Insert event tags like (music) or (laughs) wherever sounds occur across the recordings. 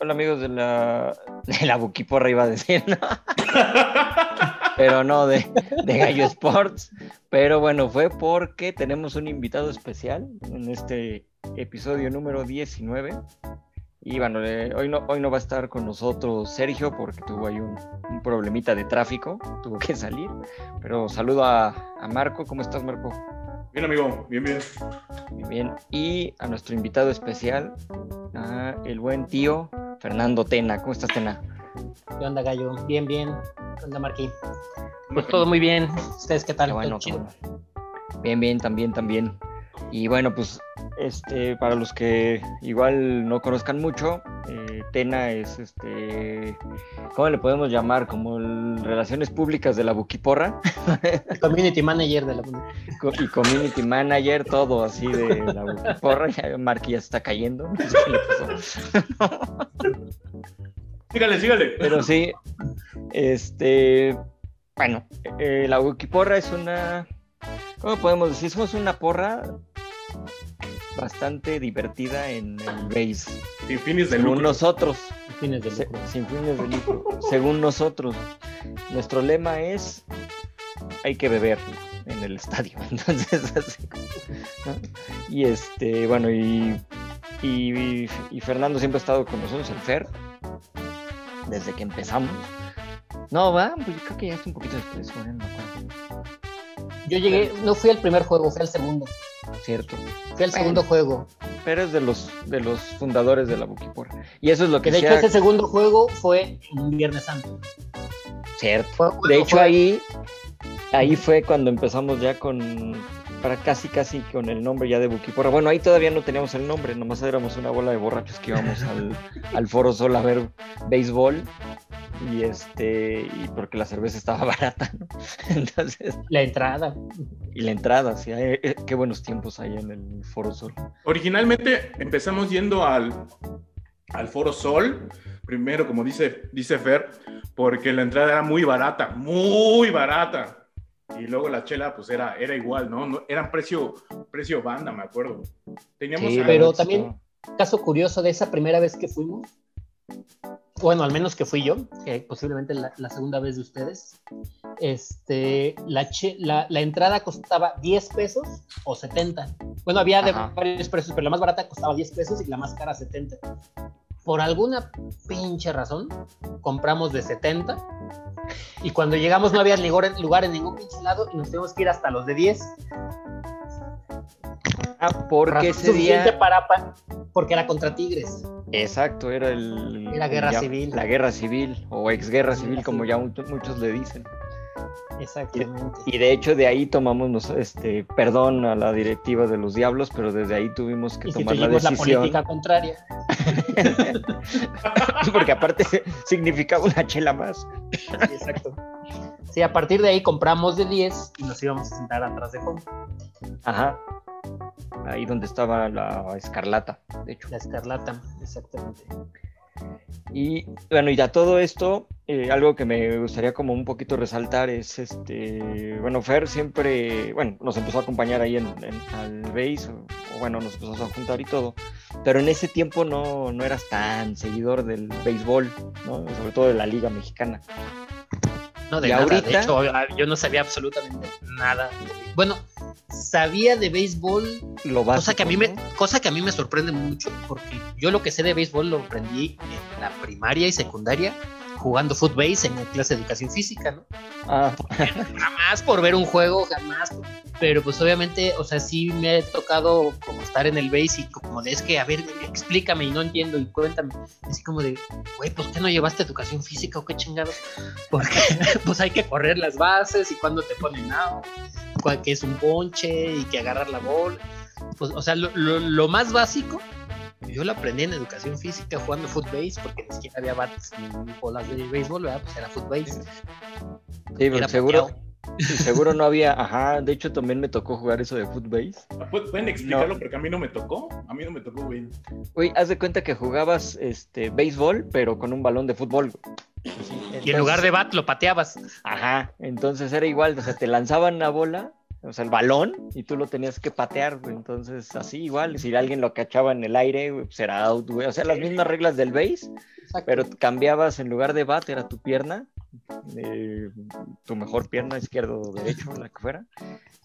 Hola amigos de la, de la Buquiporra iba a decir, ¿no? (laughs) pero no de, de Gallo Sports. Pero bueno, fue porque tenemos un invitado especial en este episodio número 19. Y bueno, eh, hoy, no, hoy no va a estar con nosotros Sergio porque tuvo ahí un, un problemita de tráfico, tuvo que salir. Pero saludo a, a Marco, ¿cómo estás Marco? Bien, amigo, bien, bien. Bien, bien. Y a nuestro invitado especial, a el buen tío Fernando Tena. ¿Cómo estás, Tena? ¿Qué onda, Gallo? Bien, bien. ¿Qué onda, Marquí? Pues todo muy bien. ¿Ustedes qué tal? Qué bueno, ¿Todo qué chido? bueno. Bien, bien, también, también. Y bueno, pues este, para los que igual no conozcan mucho, eh, Tena es este, ¿cómo le podemos llamar? Como el Relaciones Públicas de la Buquiporra (laughs) Community Manager de la co- y Community Manager, todo así de la Buquiporra. Ya Marky ya se está cayendo. no sé qué le pasó. (laughs) Sígale, sígale. Pero sí, este, bueno, eh, la Wikiporra es una, ¿cómo podemos decir? Somos una porra bastante divertida en el base, Sin fines de según lucro. nosotros, fines de se- lucro. sin fines de lucro, según nosotros. Nuestro lema es, hay que beber en el estadio, (laughs) entonces así. ¿no? Y este, bueno, y, y, y Fernando siempre ha estado con nosotros, el Fer, desde que empezamos. No, va, pues yo creo que ya es un poquito después, bueno, no me acuerdo. Yo llegué, no fui al primer juego, fui al segundo. Cierto. Fui al segundo juego. Pero es de los, de los fundadores de la Buquipora. Y eso es lo que de hecho ese segundo juego fue un Viernes Santo. cierto. Fue- De fue- hecho, ahí, ahí fue cuando empezamos ya con, para casi casi con el nombre ya de Buquiporra. Bueno, ahí todavía no teníamos el nombre, nomás éramos una bola de borrachos que íbamos al, (laughs) al Foro Sol a ver béisbol. Y este, y porque la cerveza estaba (laughs) barata, ¿no? Entonces, La entrada. y la entrada, sí, hay- eh, qué buenos tiempos hay en el Foro Sol. Originalmente empezamos yendo al, al Foro Sol, primero, como dice, dice Fer, porque la entrada era muy barata, muy barata. Y luego la chela, pues era, era igual, ¿no? no eran precio, precio banda, me acuerdo. Teníamos Sí, pero también- Caso curioso de esa primera vez que fuimos. Bueno, al menos que fui yo, que posiblemente la, la segunda vez de ustedes. Este, la, che- la, la entrada costaba 10 pesos o 70. Bueno, había de Ajá. varios precios, pero la más barata costaba 10 pesos y la más cara 70. Por alguna pinche razón, compramos de 70. Y cuando llegamos no había lugar, en ningún pinche lado y nos tuvimos que ir hasta los de 10. Ah, porque ese día... para, pa- porque era contra Tigres. Exacto, era el... Era guerra ya- civil. La guerra civil, o exguerra civil, como ya mu- muchos le dicen. Exactamente. Y de hecho de ahí tomamos, nos- este, perdón a la directiva de los Diablos, pero desde ahí tuvimos que Y si tomar la tuvimos la decisión. política contraria. (laughs) porque aparte significaba una chela más. Exacto. Sí, a partir de ahí compramos de 10 y nos íbamos a sentar atrás de home. Ajá. Ahí donde estaba la escarlata, de hecho. La escarlata, exactamente. Y bueno, y ya todo esto, eh, algo que me gustaría como un poquito resaltar es este, bueno, Fer siempre, bueno, nos empezó a acompañar ahí en, en- al base, o, o bueno, nos empezó a juntar y todo, pero en ese tiempo no, no eras tan seguidor del béisbol, ¿no? Sobre todo de la Liga Mexicana. No, de Y nada. ahorita- De hecho, yo no sabía absolutamente nada. Bueno, sabía de béisbol, Lo básico, cosa que, a mí me, ¿no? cosa que a mí me sorprende mucho, porque yo lo que sé de béisbol lo aprendí en la primaria y secundaria jugando footbase en la clase de educación física, ¿no? Ah, jamás por ver un juego, jamás. Pero pues obviamente, o sea, sí me ha tocado como estar en el base y como de es que, a ver, explícame y no entiendo y cuéntame. Así como de, güey, pues ¿qué no llevaste educación física o qué chingados? (laughs) Porque (laughs) pues hay que correr las bases y cuando te ponen out, que es un ponche y que agarrar la bola. Pues, o sea, lo, lo- lo más básico, yo lo aprendí en educación física jugando footbase porque ni siquiera había bats ni bolas de béisbol, ¿verdad? Pues era footbase. sí, pero seguro, pateado. Y seguro no había, ajá, de hecho también me tocó jugar eso de footbase. ¿Pu- ¿Pueden explicarlo? Porque a mí no me tocó. A mí no me tocó, güey. Güey, haz de cuenta que jugabas este béisbol, pero con un balón de fútbol. Y en lugar de bat lo pateabas. Ajá, entonces era igual, o sea, te lanzaban la bola, o sea, el balón, y tú lo tenías que patear, güey. Entonces, así igual, si alguien lo cachaba en el aire, güey, pues era out, güey. O sea, las mismas reglas del base, Exacto. pero cambiabas en lugar de bat, era tu pierna, eh, tu mejor pierna, izquierdo o derecho, (laughs) la que fuera.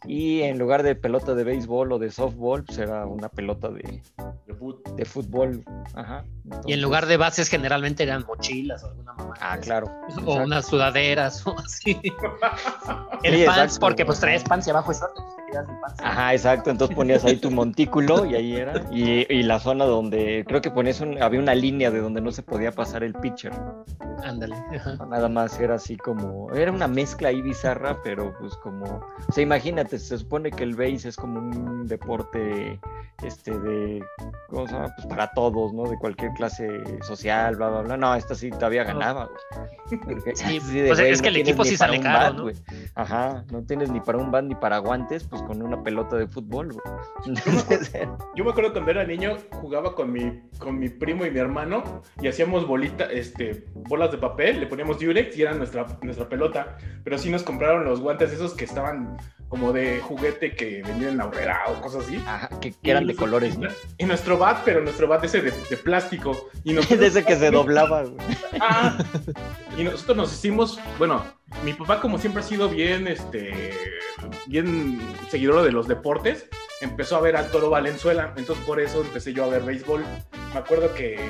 Y en lugar de pelota de béisbol o de softball, pues era una pelota de, De fut- de fútbol. Ajá. Y en lugar de bases generalmente eran mochilas o alguna mamá. Ah, claro. O exacto. unas sudaderas o así. (laughs) El Sí, pants, exacto. porque pues traes pants y abajo short, entonces te quedas sin pants. Ajá, exacto. Entonces ponías ahí tu montículo y ahí era. Y, y la zona donde creo que ponías un, había una línea de donde no se podía pasar el pitcher. Ándale. Nada más era así como, era una mezcla ahí bizarra, pero pues como, o sea, imagínate, se supone que el base es como un deporte, este, de, ¿cómo se llama? Pues para todos, ¿no? De cualquier clase social, bla, bla, bla. No, esta sí todavía ganaba, güey. Porque (laughs) Sí, así de, pues, güey, es que el tienes equipo sí sale caro, bat, ¿no? güey. Ajá, no tienes ni para un bat ni para guantes, pues con una pelota de fútbol, güey. Entonces, (laughs) Yo me acuerdo cuando era niño, jugaba con mi, con mi primo y mi hermano y hacíamos bolita, este, bolas de papel, le poníamos Durex y era nuestra, nuestra pelota. Pero sí nos compraron los guantes esos que estaban como de juguete que vendían en la horrera o cosas así. ajá, que, que eran de colores, ¿no? Y nuestro bat, pero nuestro bat ese de, de plástico. Y nosotros, (laughs) De ese que se doblaba, güey. (laughs) Ah, y nosotros nos hicimos, bueno, mi papá como siempre ha sido bien, este, bien seguidor de los deportes, empezó a ver al Toro Valenzuela, entonces por eso empecé yo a ver béisbol. Me acuerdo que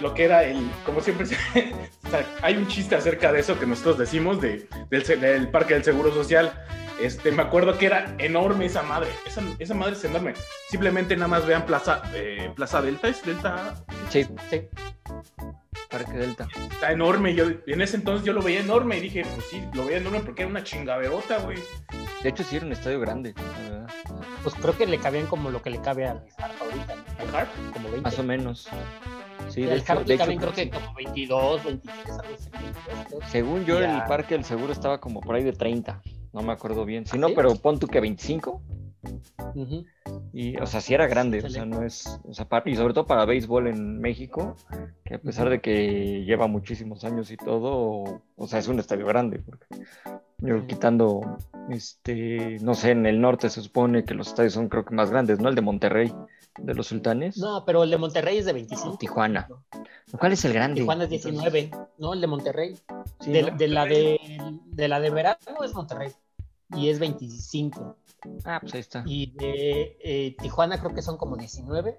lo que era el, como siempre, (laughs) hay un chiste acerca de eso que nosotros decimos de, del, del Parque del Seguro Social. Este, me acuerdo que era enorme esa madre, esa, esa madre es enorme. Simplemente nada más vean Plaza, eh, Plaza Delta, ¿es Delta? Sí, sí. Parque Delta. está enorme. Yo, en ese entonces yo lo veía enorme y dije, pues sí, lo veía enorme porque era una chingaderota, güey. De hecho, sí era un estadio grande, la verdad. Pues creo que le cabían como lo que le cabe al Harp ahorita, ¿no? ¿Al Harp? Como 20. Más o menos. Sí, le hecho, caben creo que como 22, 23, algo así. según yo, Ya. el Parque del Seguro estaba como por ahí de 30. No me acuerdo bien. Si no, ¿Sí? pero pon tú que 25. Y, o sea, sí era grande. O sea, no es. O sea, y sobre todo para béisbol en México, que a pesar de que lleva muchísimos años y todo, o sea, es un estadio grande. Porque yo quitando, este, no sé, en el norte se supone que los estadios son creo que más grandes, ¿no? El de Monterrey, de los sultanes. No, pero el de Monterrey es de 25. Tijuana. ¿Cuál es el grande? Tijuana es 19, no, el de Monterrey. Sí, de, ¿no? de la de, de la de verano es Monterrey. Y es 25. Ah, pues ahí está. Y de eh, Tijuana creo que son como 19.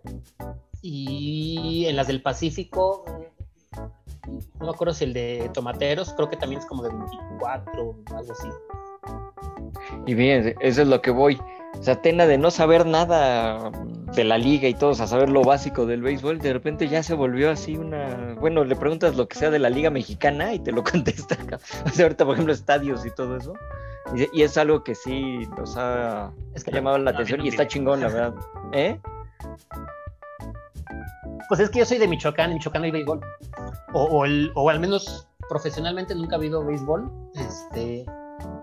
Y en las del Pacífico, mm, no me acuerdo si el de Tomateros, creo que también es como de 24, algo así. Y bien, eso es lo que voy. O sea, Tena de no saber nada de la liga y todo, o sea, saber lo básico del béisbol, de repente ya se volvió así una... Bueno, le preguntas lo que sea de la liga mexicana y te lo (laughs) contesta. O sea, ahorita, por ejemplo, estadios y todo eso. Y, y es algo que sí nos ha Es que llamado la atención no y está chingón, la verdad. (laughs) ¿Eh? Pues es que yo soy de Michoacán, en Michoacán hay béisbol. O, o, el- o al menos profesionalmente nunca ha habido béisbol. Este,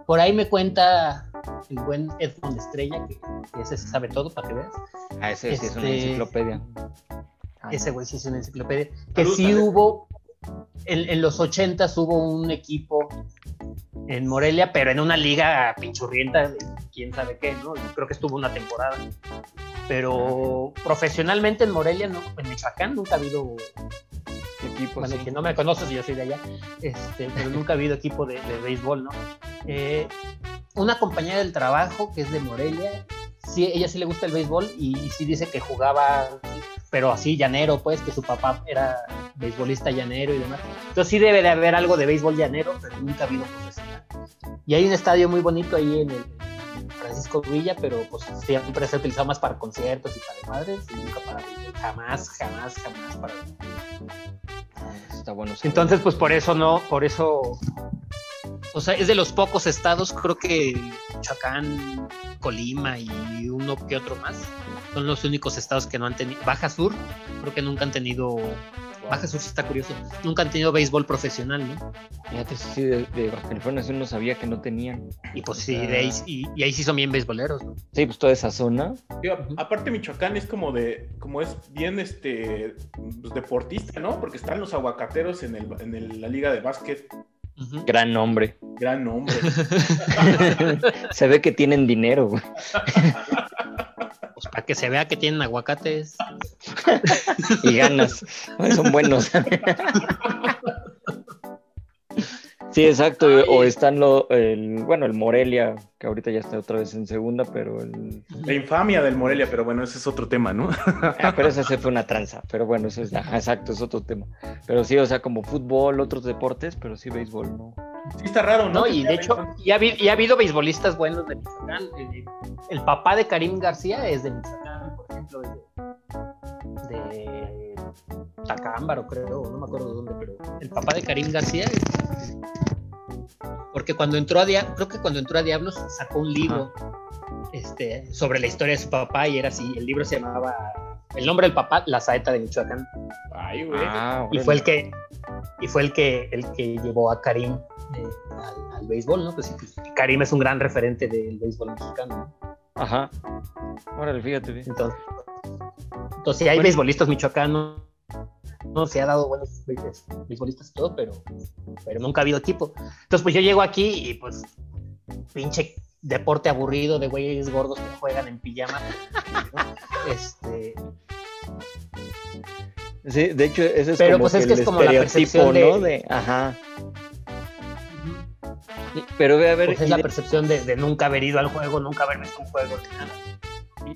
por ahí me cuenta el buen Edmond Estrella, que, que ese se sabe todo para que veas. Ah, ese sí es una Este- enciclopedia. Ah, Ese güey sí es una enciclopedia. Que sí hubo, en, en los 80 hubo un equipo en Morelia, pero en una liga pinchurrienta, quién sabe qué, ¿no? Creo que estuvo una temporada. Pero profesionalmente en Morelia, no, en Michoacán nunca ha habido equipo, bueno, sí. que no me conoces, yo soy de allá, este, pero nunca ha habido equipo de, de béisbol, ¿no? Eh, una compañera del trabajo que es de Morelia, sí, ella sí le gusta el béisbol y, y sí dice que jugaba, pero así llanero, pues, que su papá era beisbolista llanero y demás. Entonces sí debe de haber algo de béisbol llanero, pero nunca ha habido profesional. Y hay un estadio muy bonito ahí en el Francisco Villa, pero pues siempre se ha utilizado más para conciertos y para madres y nunca para. Jamás, jamás, jamás para Ah, Está bueno. saber. entonces, pues por eso no, por eso. O sea, es de los pocos estados, creo que Michoacán, Colima y uno que otro más. Son los únicos estados que no han tenido. Baja Sur, creo que nunca han tenido. Baja Sur sí está curioso. Nunca han tenido béisbol profesional, ¿no? Fíjate, sí, de, de Baja California sí no sabía que no tenían. Y pues sí, de ahí, y, y ahí sí son bien beisboleros, ¿no? Sí, pues toda esa zona. Digo, aparte Michoacán es como de, como es bien este pues, deportista, ¿no? Porque están los aguacateros en, el, en el- la liga de básquet. Gran nombre. Gran nombre. (laughs) (laughs) Se ve que tienen dinero, güey. (laughs) Pues para que se vea que tienen aguacates. Y ganas. Son buenos. (laughs) Sí, exacto. O están lo, el, bueno, el Morelia, que ahorita ya está otra vez en segunda, pero el, La infamia del Morelia, pero bueno, ese es otro tema, ¿no? Ah, pero esa se fue una tranza. Pero bueno, eso es, ajá, exacto, es otro tema. Pero sí, o sea, como fútbol, otros deportes, pero sí béisbol, ¿no? Sí está raro, ¿no? No, y de hecho, ya, ha ya ha habido beisbolistas buenos de Michoacán. El, el papá de Karim García es de Michoacán, por ejemplo, de, Tacámbaro, creo, no me acuerdo de dónde, pero el papá de Karim García es- porque cuando entró a Diablos, creo que cuando entró a Diablos sacó un libro este, sobre la historia de su papá y era así, el libro se llamaba, el nombre del papá, La Saeta de Michoacán. Ay, güey. Ah, y fue el que y fue el que el que llevó a Karim eh, al, al béisbol, ¿no? Pues, pues, Karim es un gran referente del béisbol mexicano. ¿no? Ajá. Órale, fíjate bien. Entonces, entonces sí hay Bueno. beisbolistas michoacanos, no se ha dado buenos beisbolistas y todo, pero, pero nunca ha habido equipo. Entonces, pues yo llego aquí y pues pinche deporte aburrido de güeyes gordos que juegan en pijama. ¿no? (laughs) Este, Sí, de hecho, ese es Pero, como pues, es que el es como la percepción de- ¿no? De, ajá. Pero ve a ver, pues es ¿y, la de- percepción de, de nunca haber ido al juego, nunca haber visto un juego, nada.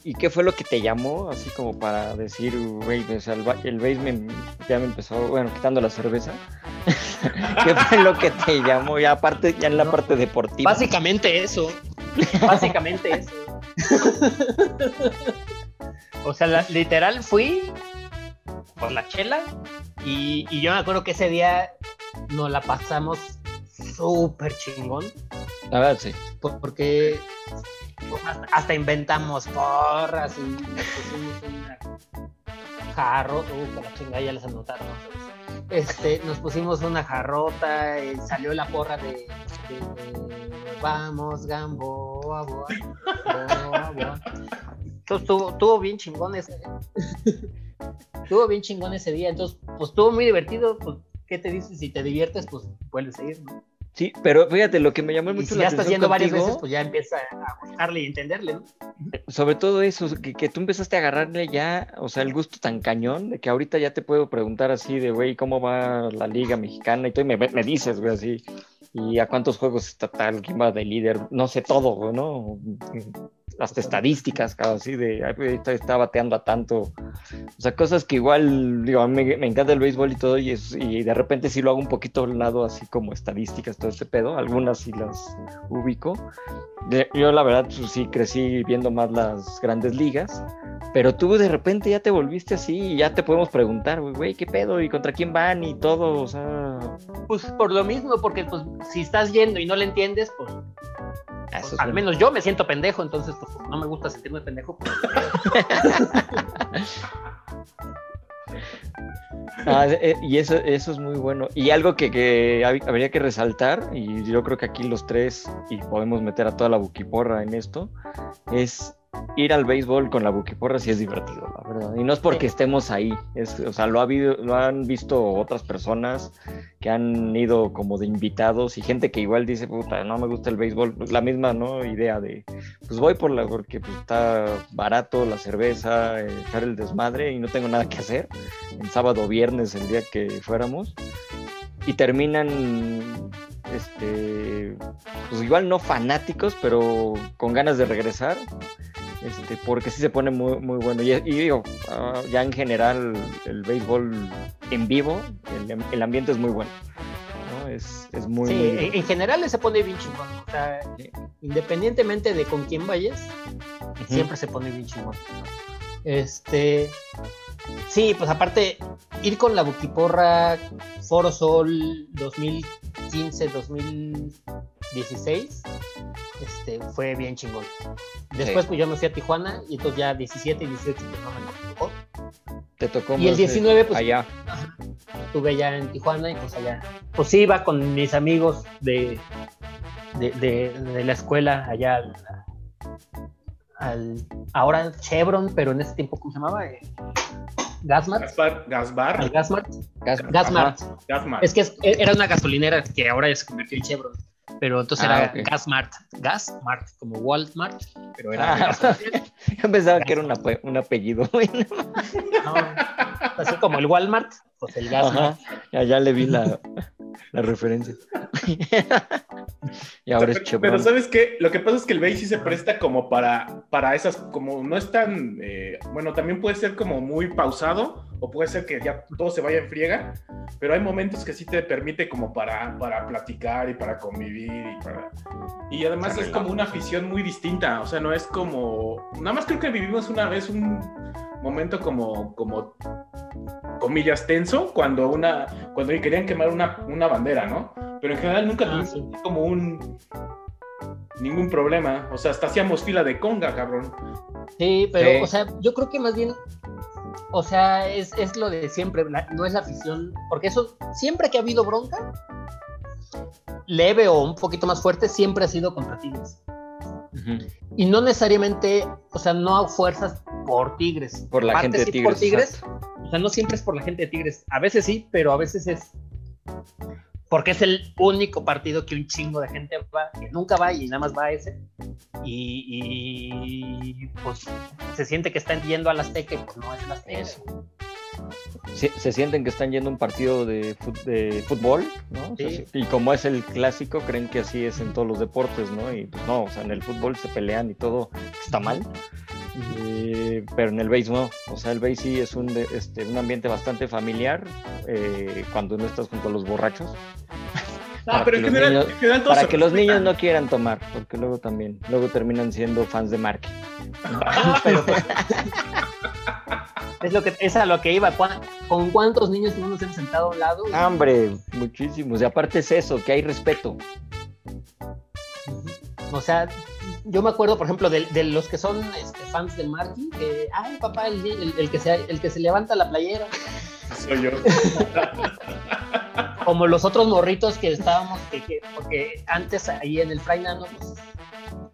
y- y qué fue lo que te llamó? Así como para decir, güey, o sea, el, el base me- ya me empezó, bueno, quitando la cerveza. (laughs) ¿Qué fue lo que te llamó? Ya aparte, ya en la No. parte deportiva. Básicamente eso. Básicamente (laughs) eso. o sea, la- literal fui por la chela y, y yo me acuerdo que ese día nos la pasamos súper chingón La verdad, sí. por- porque hasta, inventamos porras y nos pusimos una jarro, uh, con la chingada ya les anotaron. ¿no? Este, nos pusimos una jarrota y salió la porra de, de- Vamos, Gamboa, boa, boa, boa. Entonces estuvo, estuvo bien chingón ese. (laughs) estuvo bien chingón ese día. Entonces, pues estuvo muy divertido. Pues, ¿qué te dices? Si te diviertes, pues vuelves a ir, ¿no? Sí, pero fíjate, lo que me llamó Y mucho si la ya estás yendo varias veces, pues ya empieza a buscarle y entenderle, ¿no? sobre todo eso, que, que tú empezaste a agarrarle ya, o sea, el gusto tan cañón, de que ahorita ya te puedo preguntar así de, güey, ¿cómo va la liga mexicana? Y tú me, me dices, güey, así, y a cuántos juegos está tal, quién va de líder, no sé todo, ¿no? Hasta estadísticas, cada así de, está, está bateando a tanto. O sea, cosas que igual, digo, me, encanta el béisbol y todo, y, y de repente sí lo hago un poquito al lado, así como estadísticas, todo este pedo, algunas sí las ubico. Yo la verdad pues, sí crecí viendo más las grandes ligas, pero tú de repente ya te volviste así y ya te podemos preguntar, güey, ¿qué pedo? ¿Y contra quién van? Y todo, o sea... Pues por lo mismo, porque pues si estás yendo y no le entiendes, pues, eso es al menos yo me siento pendejo, entonces pues no me gusta sentirme pendejo. pues, (laughs) Ah, eh, y eso, eso es muy bueno. Y algo que, que hab- habría que resaltar, y yo creo que aquí los tres, y podemos meter a toda la buquiporra en esto, es ir al béisbol con la buquiporra sí es divertido, la verdad. Y no es porque estemos ahí, es, o sea, lo, ha habido, lo han visto otras personas que han ido como de invitados y gente que igual dice, puta, no me gusta el béisbol, pues la misma ¿no? idea de, pues voy por la, porque pues, está barato la cerveza, echar el desmadre y no tengo nada que hacer, en sábado o viernes, el día que fuéramos, y terminan, este, pues igual no fanáticos, pero con ganas de regresar, este, porque sí se pone muy, muy bueno. Y, y digo, ah, ya en general el béisbol en vivo, el, el ambiente es muy bueno. ¿no? Es, es muy, sí, muy en, en general se pone bien chingón. O sea, Sí. independientemente de con quién vayas, siempre se pone bien chingón. Este. Sí, pues aparte, ir con la Buquiporra Foro Sol 2015, 2016, este, fue bien chingón. Después, Sí. pues yo me fui a Tijuana y entonces ya 17 y 18 pues no me tocó. Te tocó Y el más, eh, 19, pues- allá. Estuve ya en Tijuana y pues allá, pues iba con mis amigos de, de, de- de la escuela allá al, al- ahora Chevron, pero en ese tiempo, ¿cómo se llamaba? Eh, Gasmart. Gaspar, Gasbar. Al Gasmart. Gas- Gasmart. Gasmart. Es que es- era una gasolinera que ahora ya se convirtió en Chevron. Pero entonces Ah, era. Gasmart. Gasmart, como Walmart. Pero era. Ah. (laughs) Yo pensaba que era un, ape- un apellido. (laughs) No, así como el Walmart, pues el. Ajá. Ya, ya le vi la, la referencia. (laughs) y ahora es Chevron. pero ¿sabes qué? Lo que pasa es que el sí se presta como para, para esas, como no es tan, eh, bueno, también puede ser como muy pausado o puede ser que ya todo se vaya en friega, pero hay momentos que sí te permite como para, para platicar y para convivir y para... Y además es como una afición muy distinta, o sea, no es como... Nada más creo que vivimos una vez un momento como, como comillas, tenso cuando una cuando querían quemar una, una bandera, ¿no? Pero en general nunca Ah, sí. como un ningún problema. O sea, hasta hacíamos fila de conga, cabrón. Sí, pero, Sí. o sea, yo creo que más bien, o sea, es, es lo de siempre, la- no es la afición, porque eso, siempre que ha habido bronca, leve o un poquito más fuerte, siempre ha sido contra Tigres. Y no necesariamente, o sea, no a fuerzas por Tigres. Por la Parte gente de sí Tigres. por Tigres, exacto. o sea, no siempre es por la gente de Tigres. A veces sí, pero a veces es porque es el único partido que un chingo de gente va, que nunca va y nada más va a ese. Y, y, pues se siente que están yendo al Azteca y pues no es el Azteca. Eso. Se sienten que están yendo a un partido de, fut- de fútbol, ¿no? O sea, y como es el clásico, creen que así es en todos los deportes, ¿no? Y pues no, o sea, en el fútbol se pelean y todo está mal. Eh, pero en el base no, o sea, el base sí es un, este, un ambiente bastante familiar eh, cuando no estás junto a los borrachos. Ah, Para pero que en los general, niños- en general todos Para que los niños no quieran tomar, porque luego también, luego terminan siendo fans de Marky. (laughs) Pero, pues, es lo que es a lo que iba. ¿Cuán- ¿Con cuántos niños no nos hemos sentado a un lado? Ah, Hombre, muchísimos. Y aparte es eso, que hay respeto. O sea, yo me acuerdo, por ejemplo, de, de los que son este, fans de Marky, que, ay, papá, el, el- el que se, el que se levanta la playera. Soy yo. (laughs) Como los otros morritos que estábamos, que, que- porque antes ahí en el Fray Nano, pues,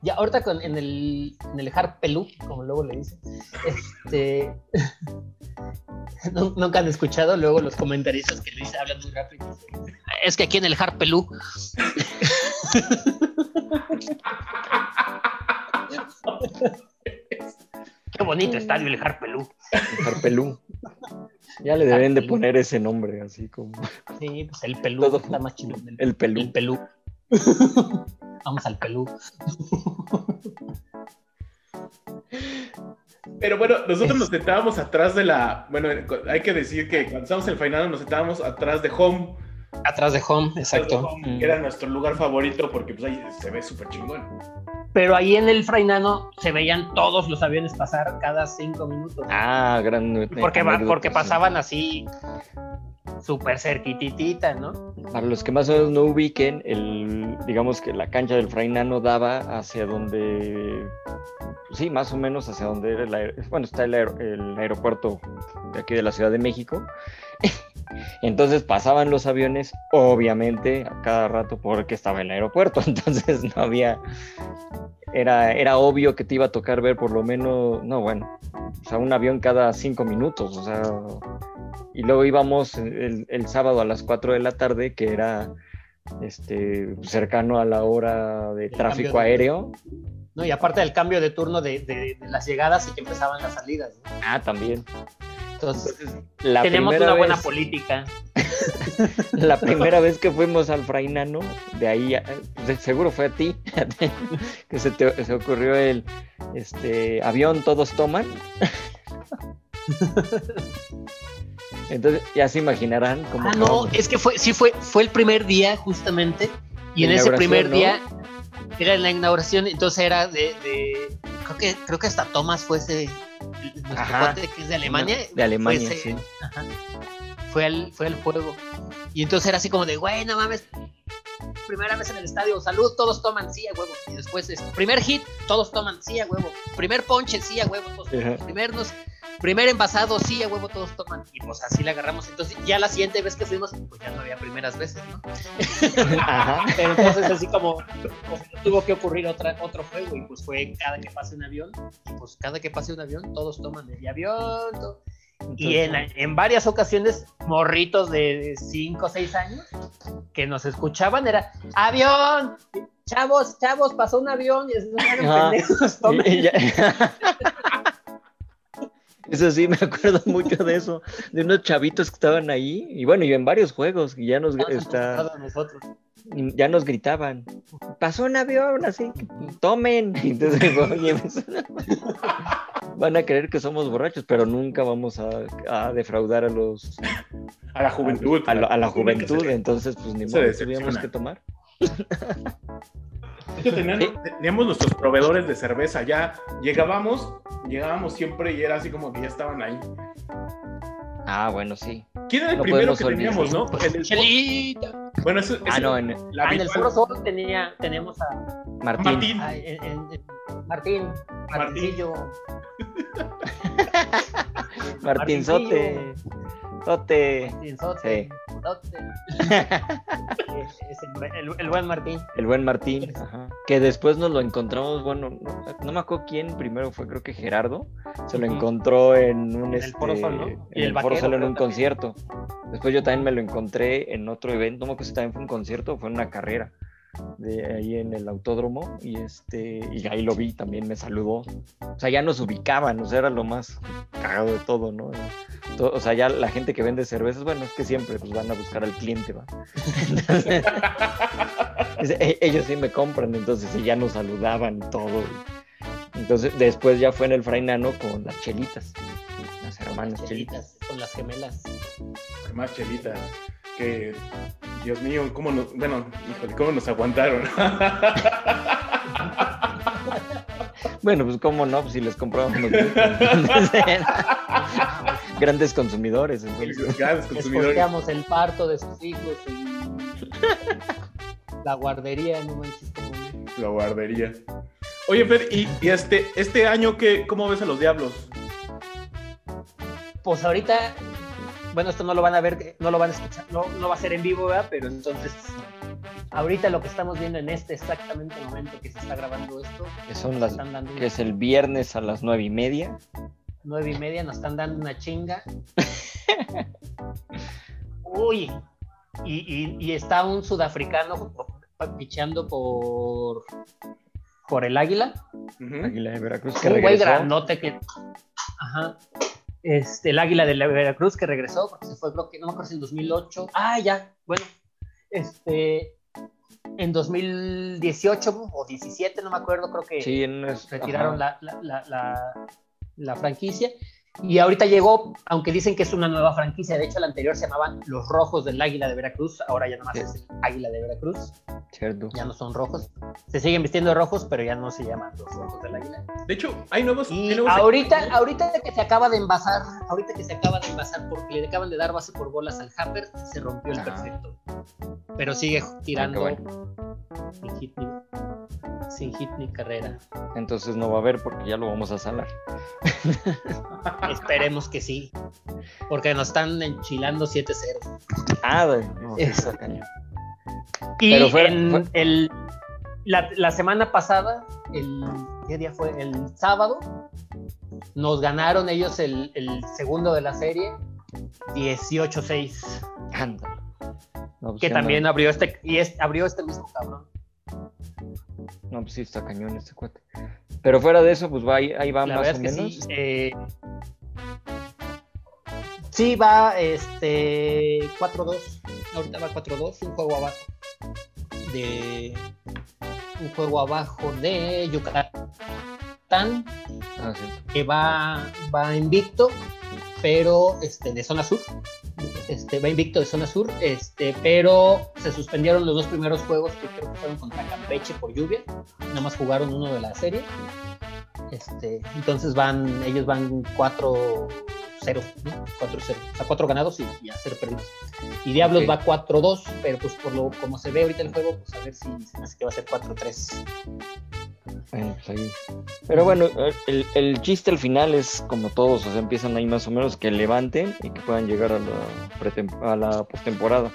ya ahorita con, en el en el Hard Pelú, como luego le dicen, este, (laughs) nu- nunca han escuchado luego los comentaristas que le dicen, hablan muy rápido. Es que aquí en el Hard Pelú. (laughs) Qué bonito estadio el Hard Pelú. Ya le deben de poner ese nombre, así como Sí, pues el Pelú Todo está más chido. El, el Pelú. el Pelú. Vamos al Pelú. Pero bueno, nosotros nos sentábamos atrás de la. Bueno, hay que decir que cuando estábamos en el final nos sentábamos atrás de Home. Atrás de Home, Atrás de Home, Mm. que era nuestro lugar favorito porque pues ahí se ve súper chingón. Pero ahí en el Frainano se veían todos los aviones pasar cada cinco minutos. Ah, gran. porque, va- porque pasaban así súper cerquititita, ¿no? Para los que más o menos no ubiquen, el, digamos que la cancha del Frainano daba hacia donde, sí, más o menos hacia donde era el, bueno, está el, aer- el aeropuerto de aquí de la Ciudad de México. (laughs) Entonces pasaban los aviones, obviamente, a cada rato porque estaba el aeropuerto, (laughs) entonces no había, era, era obvio que te iba a tocar ver por lo menos, no, bueno, o sea, un avión cada cinco minutos, o sea, y luego íbamos el, el sábado a las 4 de la tarde, que era este, cercano a la hora de El tráfico de- aéreo. ¿no? Y aparte del cambio de turno de, de- de las llegadas y que empezaban las salidas. ¿no? Ah, también. Entonces, La tenemos primera una buena vez- política. (laughs) La primera vez que fuimos al Frainano, de ahí, a- de- seguro fue a ti, (laughs) que se te se ocurrió el este, avión, todos toman. (laughs) Entonces ya se imaginarán cómo. Ah, no, es que fue, sí fue, fue el primer día justamente. Y en ese primer día era la inauguración, entonces era de, de- creo que creo que hasta Thomas fuese nuestro Ajá. que es de Alemania. De Alemania, fuese- sí. Ajá. Fue al, fue al juego. Y entonces era así como de, güey, no mames. Primera vez en el estadio, salud, todos toman, sí, a huevo. Y después, es, primer hit, todos toman, sí, a huevo. Primer ponche, sí, a huevo, todos. Primer, nos- primer envasado, sí, a huevo, todos toman. Y pues así la agarramos. Entonces, ya la siguiente vez que fuimos, pues ya no había primeras veces, ¿no? (laughs) Ajá. Pero entonces, así como, como tuvo que ocurrir otra, otro juego, y pues fue cada que pase un avión, y pues cada que pase un avión, todos toman el avión. y en, en, varias ocasiones, morritos de 5 o 6 años que nos escuchaban era avión, chavos, chavos, pasó un avión y (laughs) Eso sí, (laughs) me acuerdo mucho de eso, de unos chavitos que estaban ahí, y bueno, y en varios juegos, y ya nos, está, ya nos gritaban, pasó un avión, así, tomen, (laughs) entonces, (laughs) oye, van a creer que somos borrachos, pero nunca vamos a, defraudar a los... A la juventud. A, la, juventud, entonces pues ni modo, teníamos que tomar. Teníamos, nuestros proveedores de cerveza, ya llegábamos, llegábamos siempre y era así como que ya estaban ahí. Ah, bueno, sí. ¿Quién era el primero que teníamos, no? En el... Chelita. Bueno, eso, ah, no, en, ah, en el Foro Sol tenía, tenemos a Martín. Martín. Martín. Martincillo. (laughs) Martín Sote. Sote. Martín Sote. Es el, buen Martín. El buen Martín, ajá. Que después nos lo encontramos, bueno, no, me acuerdo quién primero fue, creo que Gerardo. Se lo encontró en un. En el Foro Sol, ¿no? En el, el Foro Sol en un concierto. Después yo también me lo encontré en otro evento, no me acuerdo si también fue un concierto o fue una carrera de ahí en el autódromo y este y ahí lo vi también me saludó. O sea ya nos ubicaban o sea era lo más cagado de todo no o sea ya la gente que vende cervezas bueno es que siempre pues van a buscar al cliente va (laughs) e, ellos sí me compran entonces ya nos saludaban todo. Entonces después ya fue en el Frainano con las chelitas las hermanas chelitas, con las gemelas. Más chelitas que Dios mío, cómo nos, bueno, híjole, cómo nos aguantaron. (laughs) Bueno, pues cómo no, pues si les comprábamos (laughs) grandes consumidores. Grandes consumidores. el parto de sus hijos y la guardería, no manches. La guardería. Oye, Fer, ¿y, este, este año qué, cómo ves a los diablos? Pues ahorita bueno, esto no lo van a ver, no lo van a escuchar, no, no va a ser en vivo, ¿verdad? Pero entonces, ahorita lo que estamos viendo en este exactamente momento que se está grabando esto, que son las, que es el viernes a las nueve y media. Nueve y media, nos están dando una chinga. (laughs) Uy, y, y, está un sudafricano picheando por por el Águila. Águila de Veracruz. Que un güey grandote que. Ajá este, el Águila de la Veracruz que regresó, porque se fue, creo que no me acuerdo si en 2008. Ah, ya, bueno, este, en 2018 o 17, no me acuerdo, creo que sí, retiraron la, la, la, la, franquicia. Y ahorita llegó, aunque dicen que es una nueva franquicia, de hecho la anterior se llamaban Los Rojos del Águila de Veracruz, ahora ya nomás es el Águila de Veracruz. Cierto. Ya no son rojos. Se siguen vistiendo de rojos, pero ya no se llaman Los Rojos del Águila. De hecho, hay nuevos... Y ahorita, ahorita que se acaba de envasar, ahorita que se acaba de envasar porque le acaban de dar base por bolas al Hamper, se rompió el perfecto. Pero sigue tirando sin hit ni carrera. Entonces no va a haber porque ya lo vamos a salar. (laughs) Esperemos que sí. Porque nos están enchilando 7-0. Ah, no, es... (laughs) Y en El, la, semana pasada, el, ¿qué día fue? El sábado, nos ganaron ellos el, el segundo de la serie, 18-6. Que también abrió este, y es, abrió este mismo cabrón. No, pues sí, está cañón este cuate. Pero fuera de eso, pues va, ahí, va más o menos. Sí, eh, sí, va este 4-2. Ahorita va 4-2, un juego abajo. De. Un juego abajo de Yucatán. Ah, que va, va invicto, pero este, de zona sur este, va invicto de zona sur, este, pero se suspendieron los dos primeros juegos que creo que fueron contra Campeche por lluvia, nada más jugaron uno de la serie. Este, entonces van, ellos van 4-0, 4-0, o sea, 4 ganados y, y a 0 perdidos. Y Diablos va 4-2, pero pues por lo como se ve ahorita el juego, pues a ver si se me hace que va a ser 4-3. Pues Pero bueno, el, chiste al final es como todos, o sea, empiezan ahí más o menos que levanten y que puedan llegar a la, a la postemporada.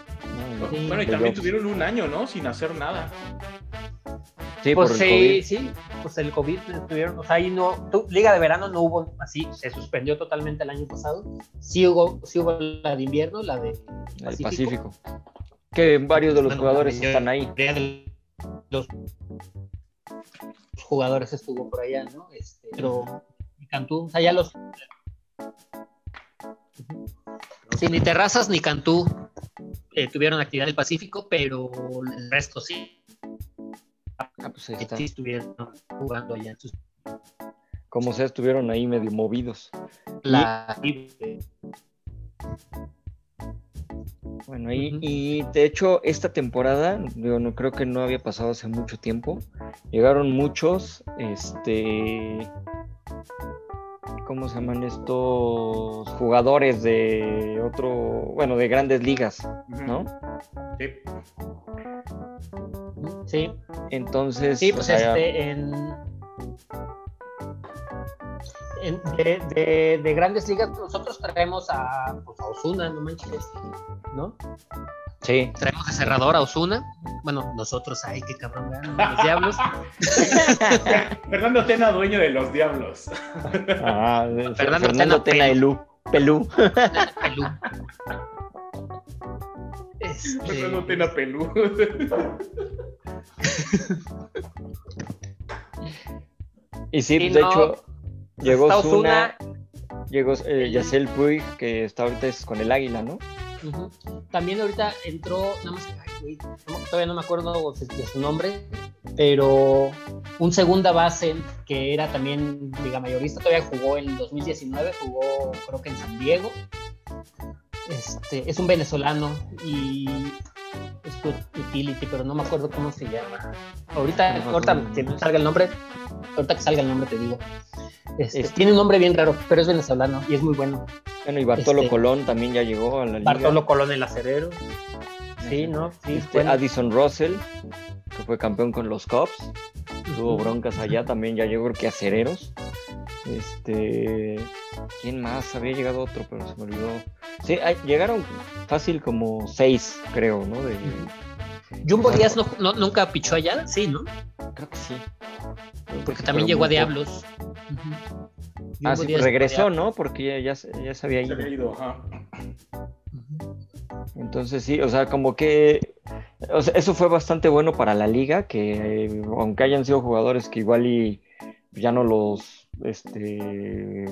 bueno, y también tuvieron un año, ¿no? Sin hacer nada. Sí, Pues por sí, el COVID. sí, pues el COVID estuvieron, o sea, ahí no, tu- Liga de Verano no hubo así, se suspendió totalmente el año pasado. Sí hubo, sí hubo la de invierno, la de El Pacífico. Que varios de los Bueno, jugadores la están ahí. los jugadores estuvo por allá, ¿no? Este, pero y Cantú, o sea, ya los Sí, ni Terrazas ni Cantú eh, tuvieron actividad del Pacífico, pero el resto sí, Ah, pues ahí está. sí estuvieron jugando allá en sus Como sea, estuvieron ahí medio movidos. la Bueno, y, de hecho, esta temporada, yo no creo que no había pasado hace mucho tiempo. Llegaron muchos, este. ¿Cómo se llaman estos jugadores de otro, bueno, de grandes ligas, ¿no? Sí. Sí, Entonces, Sí, pues este, en, en- de, de- de grandes ligas nosotros traemos a, pues, a Osuna, no manches, ¿no? sí, Traemos de cerrador a Osuna. Bueno, nosotros, ay, qué cabrón, ¿verdad? los (laughs) diablos. (laughs) Fernando Tena, dueño de los Diablos. Ah, Fernando Fernando, Tena Tena Elú, Pelú. Pelú. Este, Fernando Tena Pelú. Y sí, de no, hecho, llegó Ozuna. llegó eh, Yacel Puig, que está ahorita es con el Águila, ¿no? También ahorita entró, nada más, ay, todavía no me acuerdo de, de su nombre, pero un segunda base que era también liga mayorista, todavía jugó en 2019, jugó creo que en San Diego. Este, es un venezolano y es utility, pero no me acuerdo cómo se llama. Ahorita, No ahorita que salga el nombre, ahorita que salga el nombre te digo. Este, Este- Tiene un nombre bien raro, pero es venezolano y es muy bueno. Bueno, y Bartolo Este- Colón también ya llegó a la liga. Bartolo Colón el acerero. Sí, ¿no? Sí, Este, bueno. Addison Russell, que fue campeón con los Cubs. Tuvo broncas allá, también ya llegó creo que acereros. Este. ¿Quién más? Había llegado otro, pero se me olvidó. Sí, hay- llegaron fácil como seis, creo, ¿no? De, Jumbo Díaz no, no- nunca pichó allá, sí, ¿no? creo que sí. Porque también llegó a. Diablos. Ujú. Ah, sí, Díaz regresó, ¿no? Porque ya, ya, se- ya se había Se ido. había ido, ajá. Entonces sí, o sea, como que o sea, eso fue bastante bueno para la liga, que eh, aunque hayan sido jugadores que igual y ya no los, este,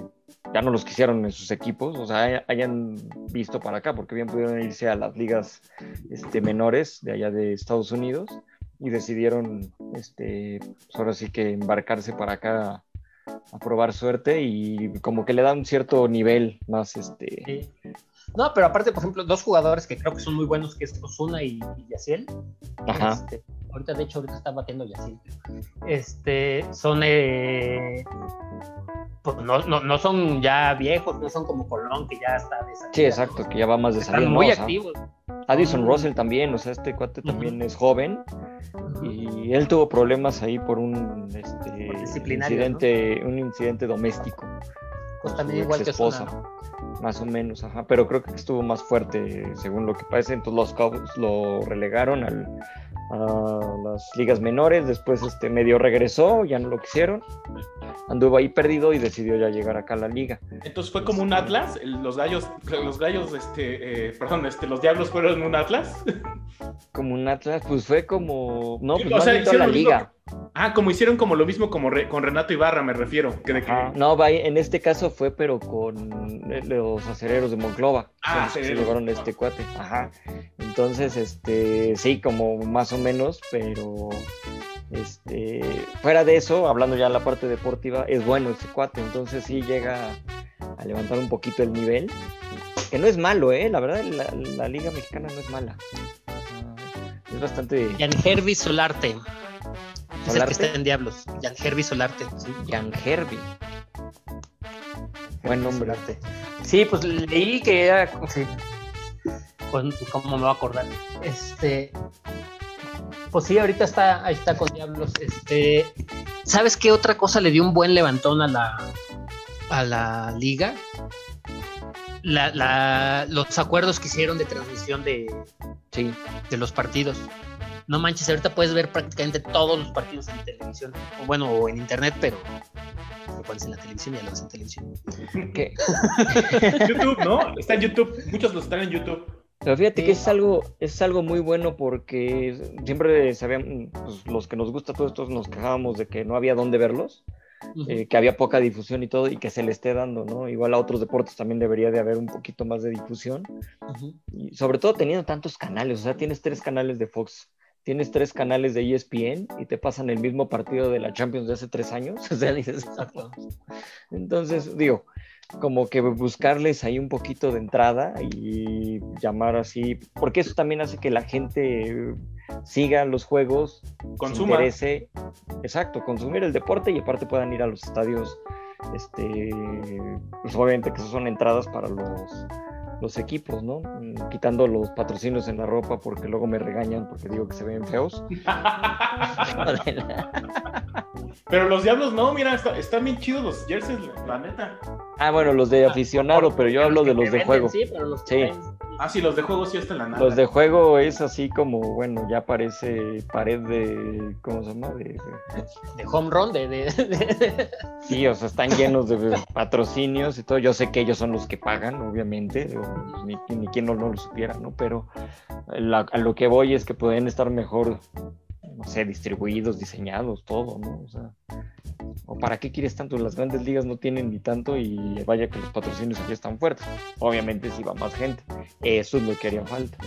ya no los quisieron en sus equipos, o sea, hay- hayan visto para acá, porque bien pudieron irse a las ligas este, menores de allá de Estados Unidos y decidieron, este, pues ahora sí que embarcarse para acá a probar suerte y como que le da un cierto nivel más, este, Sí. No, pero aparte, por ejemplo, dos jugadores que creo que son muy buenos, que es Osuna y, y Yaciel. ajá, Este, ahorita, de hecho, ahorita está batiendo Yaciel. Este, son, eh, pues no, no, no son ya viejos, no son como Colón, que ya está de salida, sí, exacto, que ya va más de salida, ¿no? muy O sea, activos. Addison. Russell también, o sea, este cuate también es joven y él tuvo problemas ahí por un este, incidente, un incidente doméstico. Pues también su igual que ¿no? Más o menos, ajá, pero creo que estuvo más fuerte según lo que parece. Entonces los Cubs lo relegaron al- a las ligas menores, después este medio regresó, ya no lo quisieron, anduvo ahí perdido y decidió ya llegar acá a la liga. Entonces fue como un Atlas. Los gallos, los gallos, este, eh, perdón, este, los Diablos fueron un Atlas. (laughs) Como un Atlas, pues fue como, no, pues o más sea, la mismo liga. Ah, como hicieron como lo mismo como re- con Renato Ibarra, me refiero. Que de que, No, en este caso fue, pero con eh, los acereros de Monclova. Ah, que se llevaron a este cuate. Ajá. Entonces, este, sí, como más o menos, pero este, fuera de eso, hablando ya de la parte deportiva, es bueno este cuate. Entonces sí llega a levantar un poquito el nivel. Que no es malo, ¿eh? La verdad, la, la Liga Mexicana no es mala. Es bastante. Jan Hervey Solarte. Es el ¿Solarte? que está en Diablos. Jan Hervey Solarte. Sí. Jan Herbie. Buen nombre. Solarte. Sí, pues leí que era. Sí. Pues, ¿cómo me va a acordar? Este. Pues sí, ahorita está, ahí está con Diablos. Este. ¿Sabes qué otra cosa le dio un buen levantón a la, a la liga? La, la- los acuerdos que hicieron de transmisión de, Sí. de los partidos. no manches, ahorita puedes ver prácticamente todos los partidos en televisión, o bueno, o en internet, pero lo pones en la televisión y ya lo ves en televisión. Que- (laughs) YouTube, ¿no? Está en YouTube. Muchos los están en YouTube. Pero fíjate Sí. que es algo, es algo muy bueno porque siempre sabían, pues, los que nos gusta todo esto nos quejábamos de que no había dónde verlos, Ujú. eh, que había poca difusión y todo, y que se le esté dando, ¿no? Igual a otros deportes también debería de haber un poquito más de difusión. Ujú. Y sobre todo teniendo tantos canales, o sea, tienes tres canales de Fox, tienes tres canales de ESPN y te pasan el mismo partido de la Champions de hace tres años. (laughs) O sea, dices, Exacto. entonces, digo, como que buscarles ahí un poquito de entrada y llamar así, porque eso también hace que la gente siga los juegos, Consuma. interese, exacto, consumir el deporte y aparte puedan ir a los estadios, este, pues obviamente que son entradas para los, los equipos, ¿no? Mm, Quitando los patrocinios en la ropa porque luego me regañan porque digo que se ven feos. (laughs) Pero los diablos no, mira, está- están bien chidos los jerseys, la, neta. ah, bueno, los de aficionado, pero yo hablo de los de juego. Sí, pero los que Sí. venden, Ah, sí, los de juego sí están en la nada. Los de juego es así como, bueno, ya parece pared de, ¿cómo se llama? De, de- de home run, de, de- de- sí, o sea, están llenos de patrocinios y todo. Yo sé que ellos son los que pagan, obviamente, digo, ni, ni quien no, no lo supiera, ¿no? Pero la- a lo que voy es que pueden estar mejor, no sé, distribuidos, diseñados, todo, ¿no? O sea, ¿o para qué quieres tanto? Las grandes ligas no tienen ni tanto y vaya que los patrocinios aquí están fuertes. Obviamente si va más gente. Eso es lo que haría falta.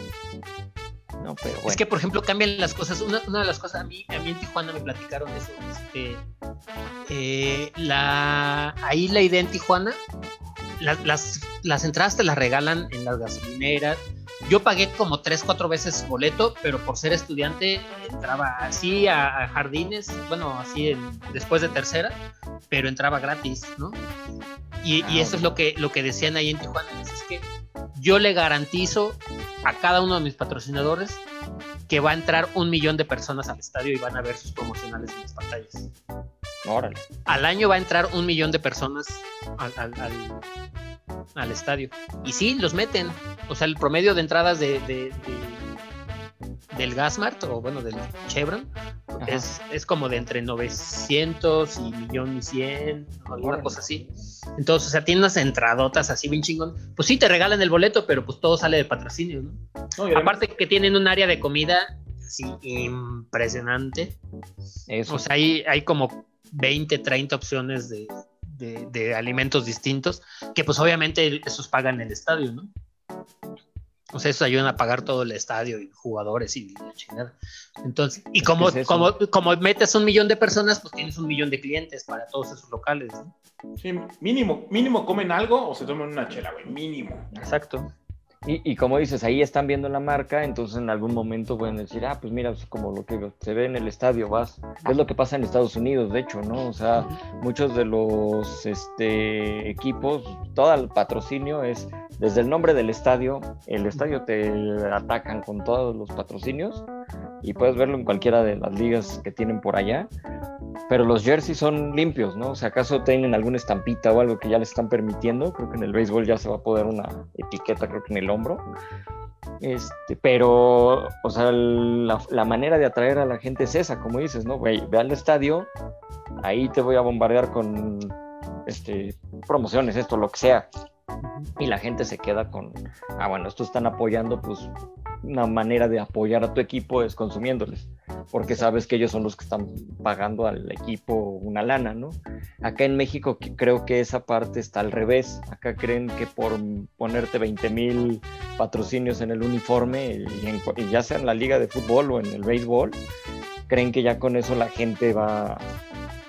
No, pero bueno. Es que, por ejemplo, cambian las cosas. Una, una de las cosas, a mí, a mí en Tijuana me platicaron eso. Este, eh, la, ahí la idea en Tijuana, la- las, las entradas te las regalan en las gasolineras. Yo pagué como tres, cuatro veces boleto, pero por ser estudiante entraba así a, a jardines, bueno, así en- después de tercera, pero entraba gratis, ¿no? Y, Ah, y eso es lo que, lo que decían ahí en Tijuana. Es que yo le garantizo a cada uno de mis patrocinadores que va a entrar un millón de personas al estadio y van a ver sus promocionales en las pantallas. Órale. Al año va a entrar un millón de personas al, al- al- al estadio. Y sí, los meten. O sea, el promedio de entradas de, de- de- del Gasmart, o bueno, del Chevron, es, es como de entre 900 y millón y 100, alguna Órale. cosa así. Entonces, o sea, tiene unas entradotas así bien chingón. Pues sí, te regalan el boleto, pero pues todo sale de patrocinio, ¿no? No, y Aparte que tienen un área de comida así impresionante. Eso. O sea, hay, hay como 20, 30 opciones de, de- de alimentos distintos que pues obviamente esos pagan el estadio, ¿no? O sea, esos ayudan a pagar todo el estadio y jugadores y la chingada. Entonces, y como, es eso. como, como metes un millón de personas, pues tienes un millón de clientes para todos esos locales, ¿no? sí, mínimo, mínimo comen algo o se toman una chela, güey, mínimo. Exacto. Y, y como dices, ahí están viendo la marca, entonces en algún momento pueden decir, ah, pues mira, es como lo que se ve en el estadio, vas. Es lo que pasa en Estados Unidos, de hecho, ¿no? O sea, muchos de los este, equipos, todo el patrocinio es desde el nombre del estadio, el estadio te atacan con todos los patrocinios y puedes verlo en cualquiera de las ligas que tienen por allá. Pero los jerseys son limpios, ¿no? O sea, acaso tienen alguna estampita o algo que ya les están permitiendo. Creo que en el béisbol ya se va a poder una etiqueta, creo que en el hombro. Este, pero, o sea, la, la manera de atraer a la gente es esa, como dices, ¿no? Güey, ve al estadio, ahí te voy a bombardear con este, promociones, esto, lo que sea. Y la gente se queda con, ah, bueno, estos están apoyando, pues una manera de apoyar a tu equipo es consumiéndoles, porque sabes que ellos son los que están pagando al equipo una lana, ¿no? Acá en México creo que esa parte está al revés. Acá creen que por ponerte 20 mil patrocinios en el uniforme, y, en y ya sea en la liga de fútbol o en el béisbol, creen que ya con eso la gente va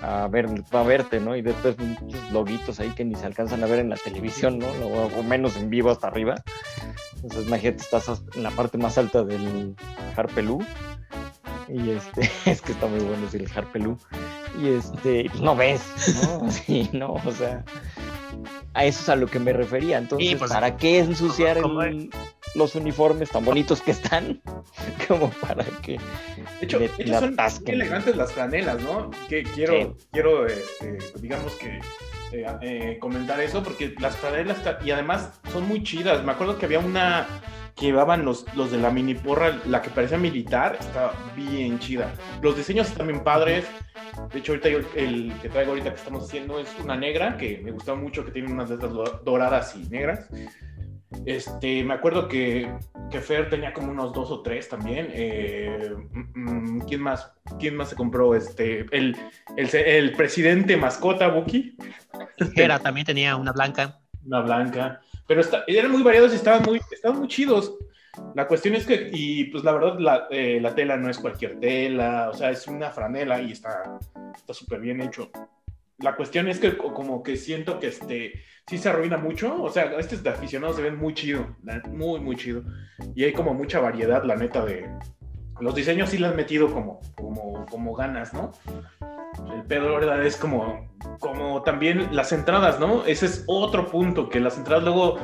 a ver, va a verte, ¿no? Y después muchos loguitos ahí que ni se alcanzan a ver en la televisión, ¿no? O, o menos en vivo hasta arriba. Entonces, imagínate, estás en la parte más alta del Harpelú. Y este, (laughs) es que está muy bueno decir el Harpelú. Y este, y pues no ves, ¿no? (laughs) Sí, no, o sea, a eso es a lo que me refería. Entonces, Sí, pues, ¿para qué ensuciar el- los uniformes tan bonitos que están? (laughs) Como para que. De hecho, Le- de hecho son muy elegantes las franelas, ¿no? Que quiero, Sí. quiero este, digamos que eh, eh, comentar eso, porque las franelas, y además son muy chidas. Me acuerdo que había una que llevaban los, los de la mini porra, la que parecía militar, estaba bien chida. Los diseños están bien padres. De hecho, ahorita yo, el que traigo ahorita que estamos haciendo es una negra, que me gustaba mucho, que tiene unas letras doradas y negras. Este, me acuerdo que, que Fer tenía como unos dos o tres también. Eh, mm, mm, ¿Quién más? ¿Quién más se compró? Este, el, el, el presidente mascota, Buki. (laughs) Era, también tenía una blanca. Una blanca. Pero eran muy variados y estaban muy, estaban muy chidos. La cuestión es que, y pues la verdad, la, eh, la tela no es cualquier tela, o sea, es una franela y está súper bien hecho. La cuestión es que como que siento que este sí se arruina mucho. O sea, este de aficionados se ven muy chido, muy, muy chido. Y hay como mucha variedad, la neta, de. Los diseños sí le han metido como, como, como ganas, ¿no? El pedo, verdad, es como, como también las entradas, ¿no? Ese es otro punto, que las entradas luego.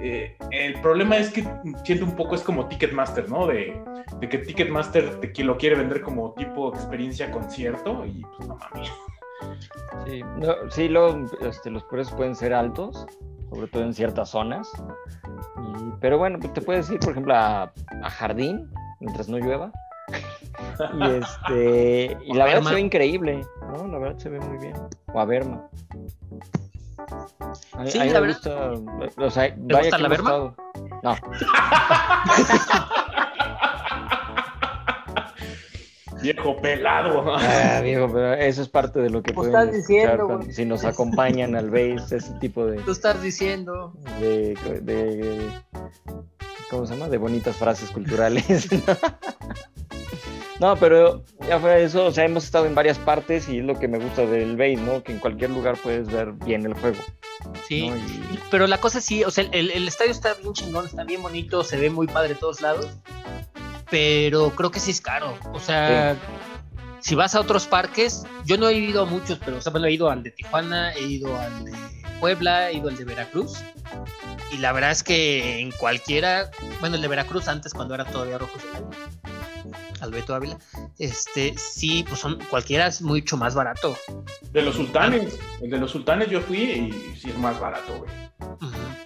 Eh, el problema es que siento un poco es como Ticketmaster, ¿no? De, de que Ticketmaster te, lo quiere vender como tipo experiencia concierto y pues no mames. Sí, sí este, los precios pueden ser altos, sobre todo en ciertas zonas. pero bueno, te puedes ir, por ejemplo, a, Jardín, mientras no llueva. (laughs) y este y la verdad se ve increíble, ¿no? La verdad se ve muy bien. O a Berma. sí, la verdad. o sea, vaya la Berma? No. (laughs) (laughs) Viejo pelado. Ah, viejo, pero eso es parte de lo que pues estás diciendo, si nos acompañan al base, ese tipo de. Tú estás diciendo. De, de, ¿Cómo se llama? De bonitas frases culturales. (laughs) no, pero ya fuera de eso, o sea, hemos estado en varias partes y es lo que me gusta del base, ¿no? Que en cualquier lugar puedes ver bien el juego. Sí, pero la cosa sí, o sea, el, el estadio está bien chingón, está bien bonito, se ve muy padre de todos lados pero creo que sí es caro. O sea, si vas a otros parques, yo no he ido a muchos, pero o sea, bueno, he ido al de Tijuana, he ido al de Puebla, he ido al de Veracruz. Y la verdad es que en cualquiera, bueno, el de Veracruz antes cuando era todavía rojo Alberto Ávila, este, sí, pues son, cualquiera es mucho más barato. De los sultanes, el de los sultanes yo fui y sí es más barato, güey.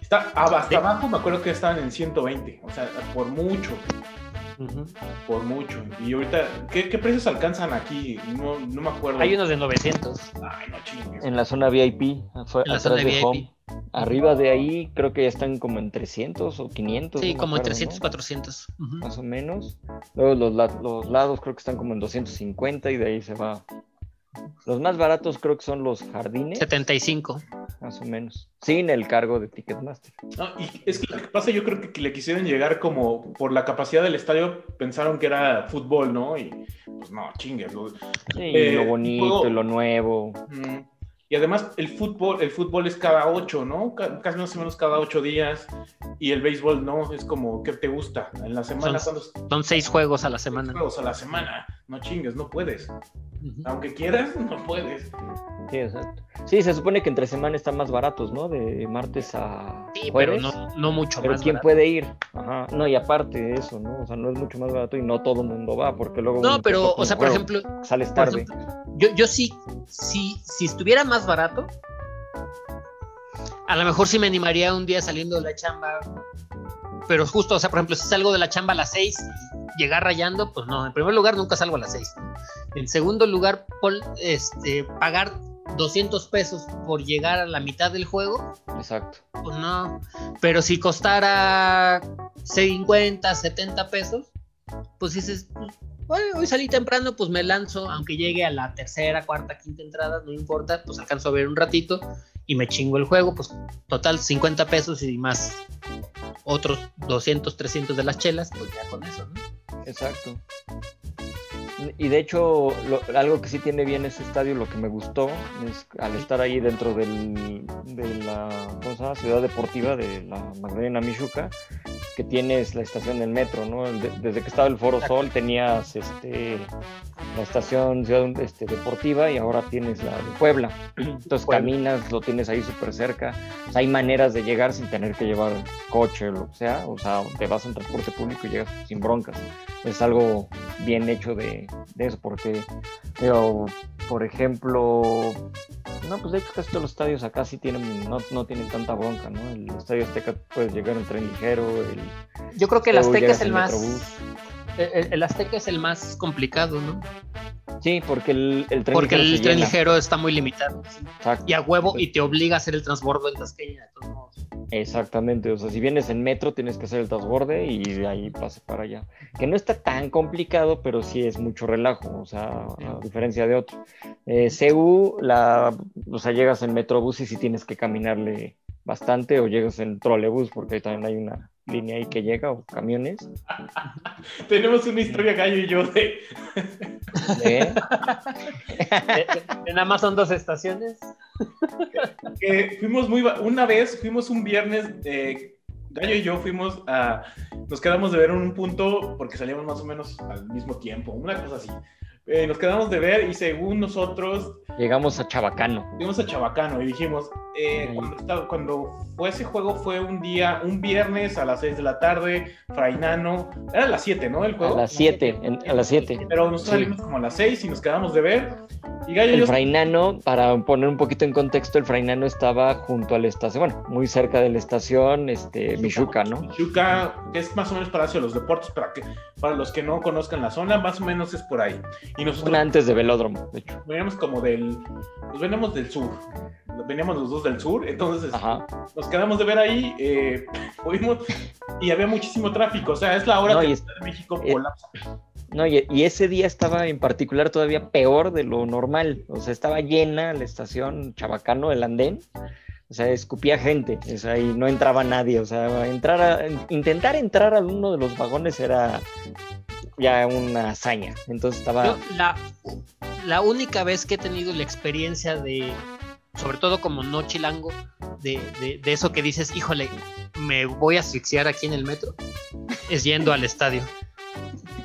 Está hasta abajo, me acuerdo que estaban en 120, o sea, por mucho. Por mucho. Y ahorita, ¿qué, precios alcanzan aquí? No, no, me acuerdo. Hay unos de 900. Ay, no chingues. En la zona VIP, en la zona de, VIP. Arriba de ahí creo que ya están como en 300 o 500. Sí, como en 300, 400. Más o menos. Luego los, los lados creo que están como en 250 y de ahí se va los más baratos creo que son los jardines. 75. Más o menos. Sin el cargo de Ticketmaster. y es que lo que pasa, yo creo que le quisieron llegar como por la capacidad del estadio, pensaron que era fútbol, ¿no? Y pues no, chingues. Lo, sí, eh, lo bonito, y lo nuevo. Y además el fútbol, el fútbol es cada ocho, ¿no? Casi más o menos cada ocho días. Y el béisbol no, es como, ¿qué te gusta? En la semana. Son, son seis juegos a la semana. Seis juegos a la semana. No chingues, no puedes. Aunque quieras, no puedes. Sí, exacto. Sí, se supone que entre semana están más baratos, ¿no? De martes a sí, pero no, no mucho pero ¿quién puede ir? Ajá. No, y aparte de eso, ¿no? O sea, no es mucho más barato y no todo el mundo va, porque luego... No, pero, o sea, por ejemplo... Sales tarde. yo, yo sí, sí, si estuviera más barato, a lo mejor sí me animaría un día saliendo de la chamba pero justo, o sea, por ejemplo, si salgo de la chamba a las 6 llegar rayando, pues no, en primer lugar nunca salgo a las 6. En segundo lugar, este, pagar 200 pesos por llegar a la mitad del juego. Exacto. Pues no. Pero si costara 50, 70 pesos, pues dices, hoy salí temprano, pues me lanzo, aunque llegue a la tercera, cuarta, quinta entrada, no importa, pues alcanzo a ver un ratito y me chingo el juego, pues total 50 pesos y más otros 200, 300 de las chelas, pues ya con eso, ¿no? Exacto. Y de hecho, algo que sí tiene bien ese estadio, lo que me gustó, es al estar ahí dentro del, de la ciudad deportiva de la Magdalena Michuca, que tienes la estación del metro, ¿no? desde que estaba el Foro Sol tenías este, la estación ciudad este, deportiva y ahora tienes la de Puebla. (clears throat) Entonces caminas, lo tienes ahí súper cerca. hay maneras de llegar sin tener que llevar coche o lo que sea. O sea, te vas en transporte público y llegas sin broncas. Es algo bien hecho de, eso, porque, por ejemplo, No, pues de hecho casi todos los estadios acá sí tienen, no, no tienen tanta bronca, ¿no? El estadio Azteca puedes llegar en tren ligero, el Yo creo que el Azteca es el más. El, el Azteca es el más complicado, ¿no? Sí, porque el, el tren Porque ligero el tren llena. ligero está muy limitado. sí. Exacto. Y a huevo, y te obliga a hacer el transbordo en Tasqueña, de todos modos. Exactamente, o sea, si vienes en metro tienes que hacer el transborde y de ahí pase para allá. Que no está tan complicado, pero sí es mucho relajo, o sea, a diferencia de otro. Eh, CU, la, o sea, llegas en metrobús y sí tienes que caminarle bastante, o llegas en trolebús, porque ahí también hay una línea ahí que llega, o camiones. (laughs) Tenemos una historia, Gallo y yo, de, (laughs) Nada más son dos estaciones. que fuimos muy... Una vez, fuimos un viernes, eh, Gallo y yo fuimos a... Nos quedamos de ver en un punto, porque salíamos más o menos al mismo tiempo, una cosa así. Eh, nos quedamos de ver y según nosotros Llegamos a Chabacano. fuimos a Chabacano y dijimos, eh, cuando, estaba- cuando fue ese juego fue un día, un viernes a las 6 de la tarde, Frainano, era a las 7, ¿no? El A juego. las 7, a las 7. Pero nosotros Sí. salimos como a las 6 y nos quedamos de ver. Y Gallo El yo Frainano, para poner un poquito en contexto, el Frainano estaba junto a la estación, bueno, muy cerca de la estación, este, Michuca, ¿no? Michuca, que es más o menos Palacio de los Deportes, para que para los que no conozcan la zona, más o menos es por ahí. Y nosotros Una antes de Velódromo, de hecho. veníamos como del, pues veníamos del sur, veníamos los dos del sur, entonces Ajá. nos quedamos de ver ahí, eh, (laughs) fuimos y había muchísimo tráfico, o sea, es la hora No, que es- México eh, colapsa. No, y, y ese día estaba en particular todavía peor de lo normal. O sea, estaba llena la estación Chabacano, el andén. O sea, escupía gente. O sea, y no entraba nadie. O sea, entrar a- intentar entrar a uno de los vagones era ya una hazaña. Entonces estaba. Yo, la, la única vez que he tenido la experiencia de, sobre todo como no chilango, de, de, de eso que dices, híjole, me voy a asfixiar aquí en el metro, es yendo al estadio.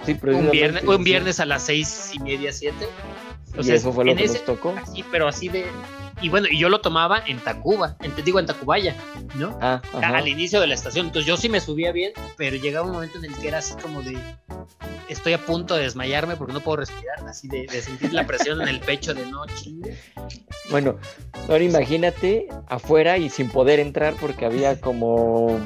sí, Un viernes, un sí. viernes a las seis y media, siete. O Y eso fue lo que ese- nos tocó. Así, pero así de. Y bueno, y yo lo tomaba en Tacuba, en, te digo en Tacubaya, ¿no? Ah, ajá. al inicio de la estación. Entonces yo sí me subía bien, pero llegaba un momento en el que era así como de estoy a punto de desmayarme porque no puedo respirar, así de, de sentir la presión en el pecho de no chingue. Bueno, ahora imagínate afuera y sin poder entrar porque había como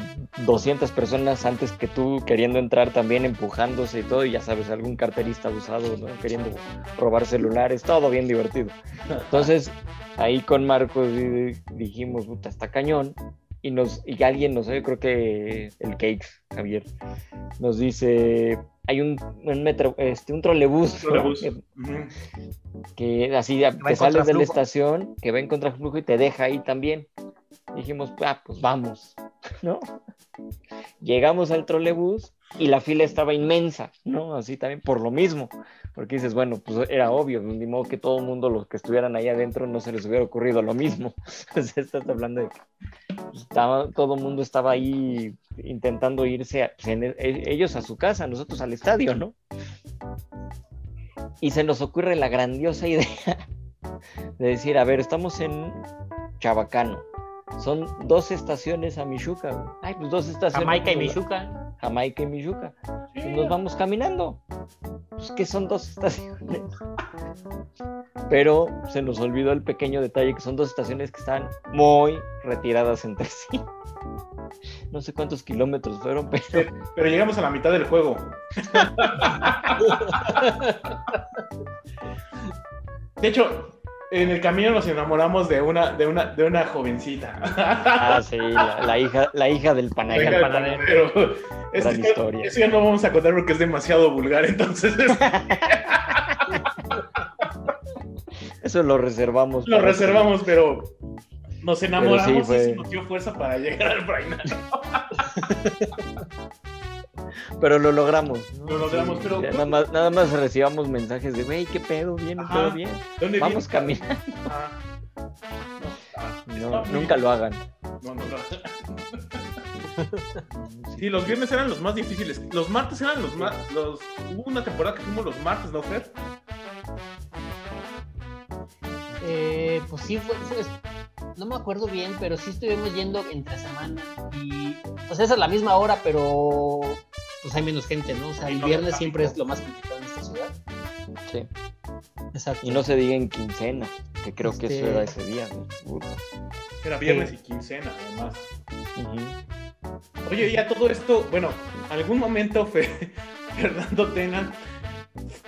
200 personas antes que tú queriendo entrar también empujándose y todo, y ya sabes, algún carterista abusado, ¿no? queriendo robar celulares, todo bien divertido. Entonces, ahí con Marcos di- dijimos, puta, está cañón. Y, nos, y alguien, no sé, creo que el Cake, Javier, nos dice, hay un, un metro, este, un trolebús, que- así te sales de la estación, que va en contraflujo y te deja ahí también. Dijimos, ah, pues vamos, (laughs) ¿no? Llegamos al trolebús y la fila estaba inmensa, ¿no? Así también por lo mismo, porque dices, bueno, pues era obvio, ni modo que todo el mundo, los que estuvieran ahí adentro, no se les hubiera ocurrido lo mismo. (laughs) Estás hablando de que pues, estaba, todo el mundo estaba ahí intentando irse, a- pues, e- ellos a su casa, nosotros al estadio, ¿no? Y se nos ocurre la grandiosa (laughs) idea de decir, a ver, estamos en Chabacano. Son dos estaciones a Michuca. Ay, pues dos estaciones. Jamaica y pues, Michuca. Jamaica y Michuca. Pues nos vamos caminando. Pues que son dos estaciones. (laughs) Pero se nos olvidó el pequeño detalle que son dos estaciones que están muy retiradas entre sí. (laughs) No sé cuántos kilómetros fueron, pero Pero llegamos a la mitad del juego. (laughs) De hecho, en el camino nos enamoramos de una, de una, de una jovencita. ah, sí, la, la hija, la hija del panadero. Venga, el panadero. panadero. Este Gran historia. Eso ya no vamos a contar porque es demasiado vulgar, entonces es- Eso lo reservamos. lo reservamos, pero nos enamoramos Pero sí, y fue- se nos dio fuerza para llegar al Brainano. (laughs) Pero lo logramos. ¿no? Lo logramos, pero- ya nada, más, nada más recibamos mensajes de, güey, ¿qué pedo? ¿Viene Ajá. todo bien? ¿Dónde Vamos viene? caminando. Ah. No, nunca lo hagan. No, no, no. (laughs) Sí, los viernes eran los más difíciles. Los martes eran los más. Los... Hubo una temporada que fuimos los martes, ¿no, Fer? Eh, pues sí, fue, fue- no me acuerdo bien, pero sí estuvimos yendo entre semana y pues es a la misma hora, pero pues hay menos gente, ¿no? O sea, el viernes siempre es lo más complicado en esta ciudad. Sí. Exacto. Y no se diga en quincena. que creo que eso Este- era ese día. ¿no? Era viernes y quincena, además. Oye, y a todo esto, bueno, algún momento fe- (laughs) Fernando Tena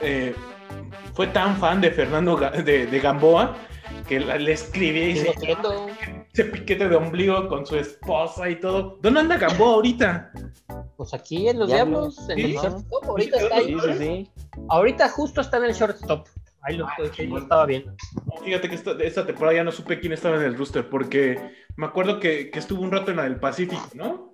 eh, fue tan fan de Fernando Ga- de, de Gamboa que la- le escribía y ese piquete de ombligo con su esposa y todo. ¿Dónde anda Gamboa ahorita? Pues aquí en los Diablos. En ¿Sí? el shortstop, ahorita está ahí. Sí, sí, sí. Ahorita justo está en el shortstop. Ahí lo, Ah, ahí lo estaba viendo. Fíjate que esta, esta temporada ya no supe quién estaba en el rooster porque me acuerdo que, que estuvo un rato en la del Pacífico, ¿no?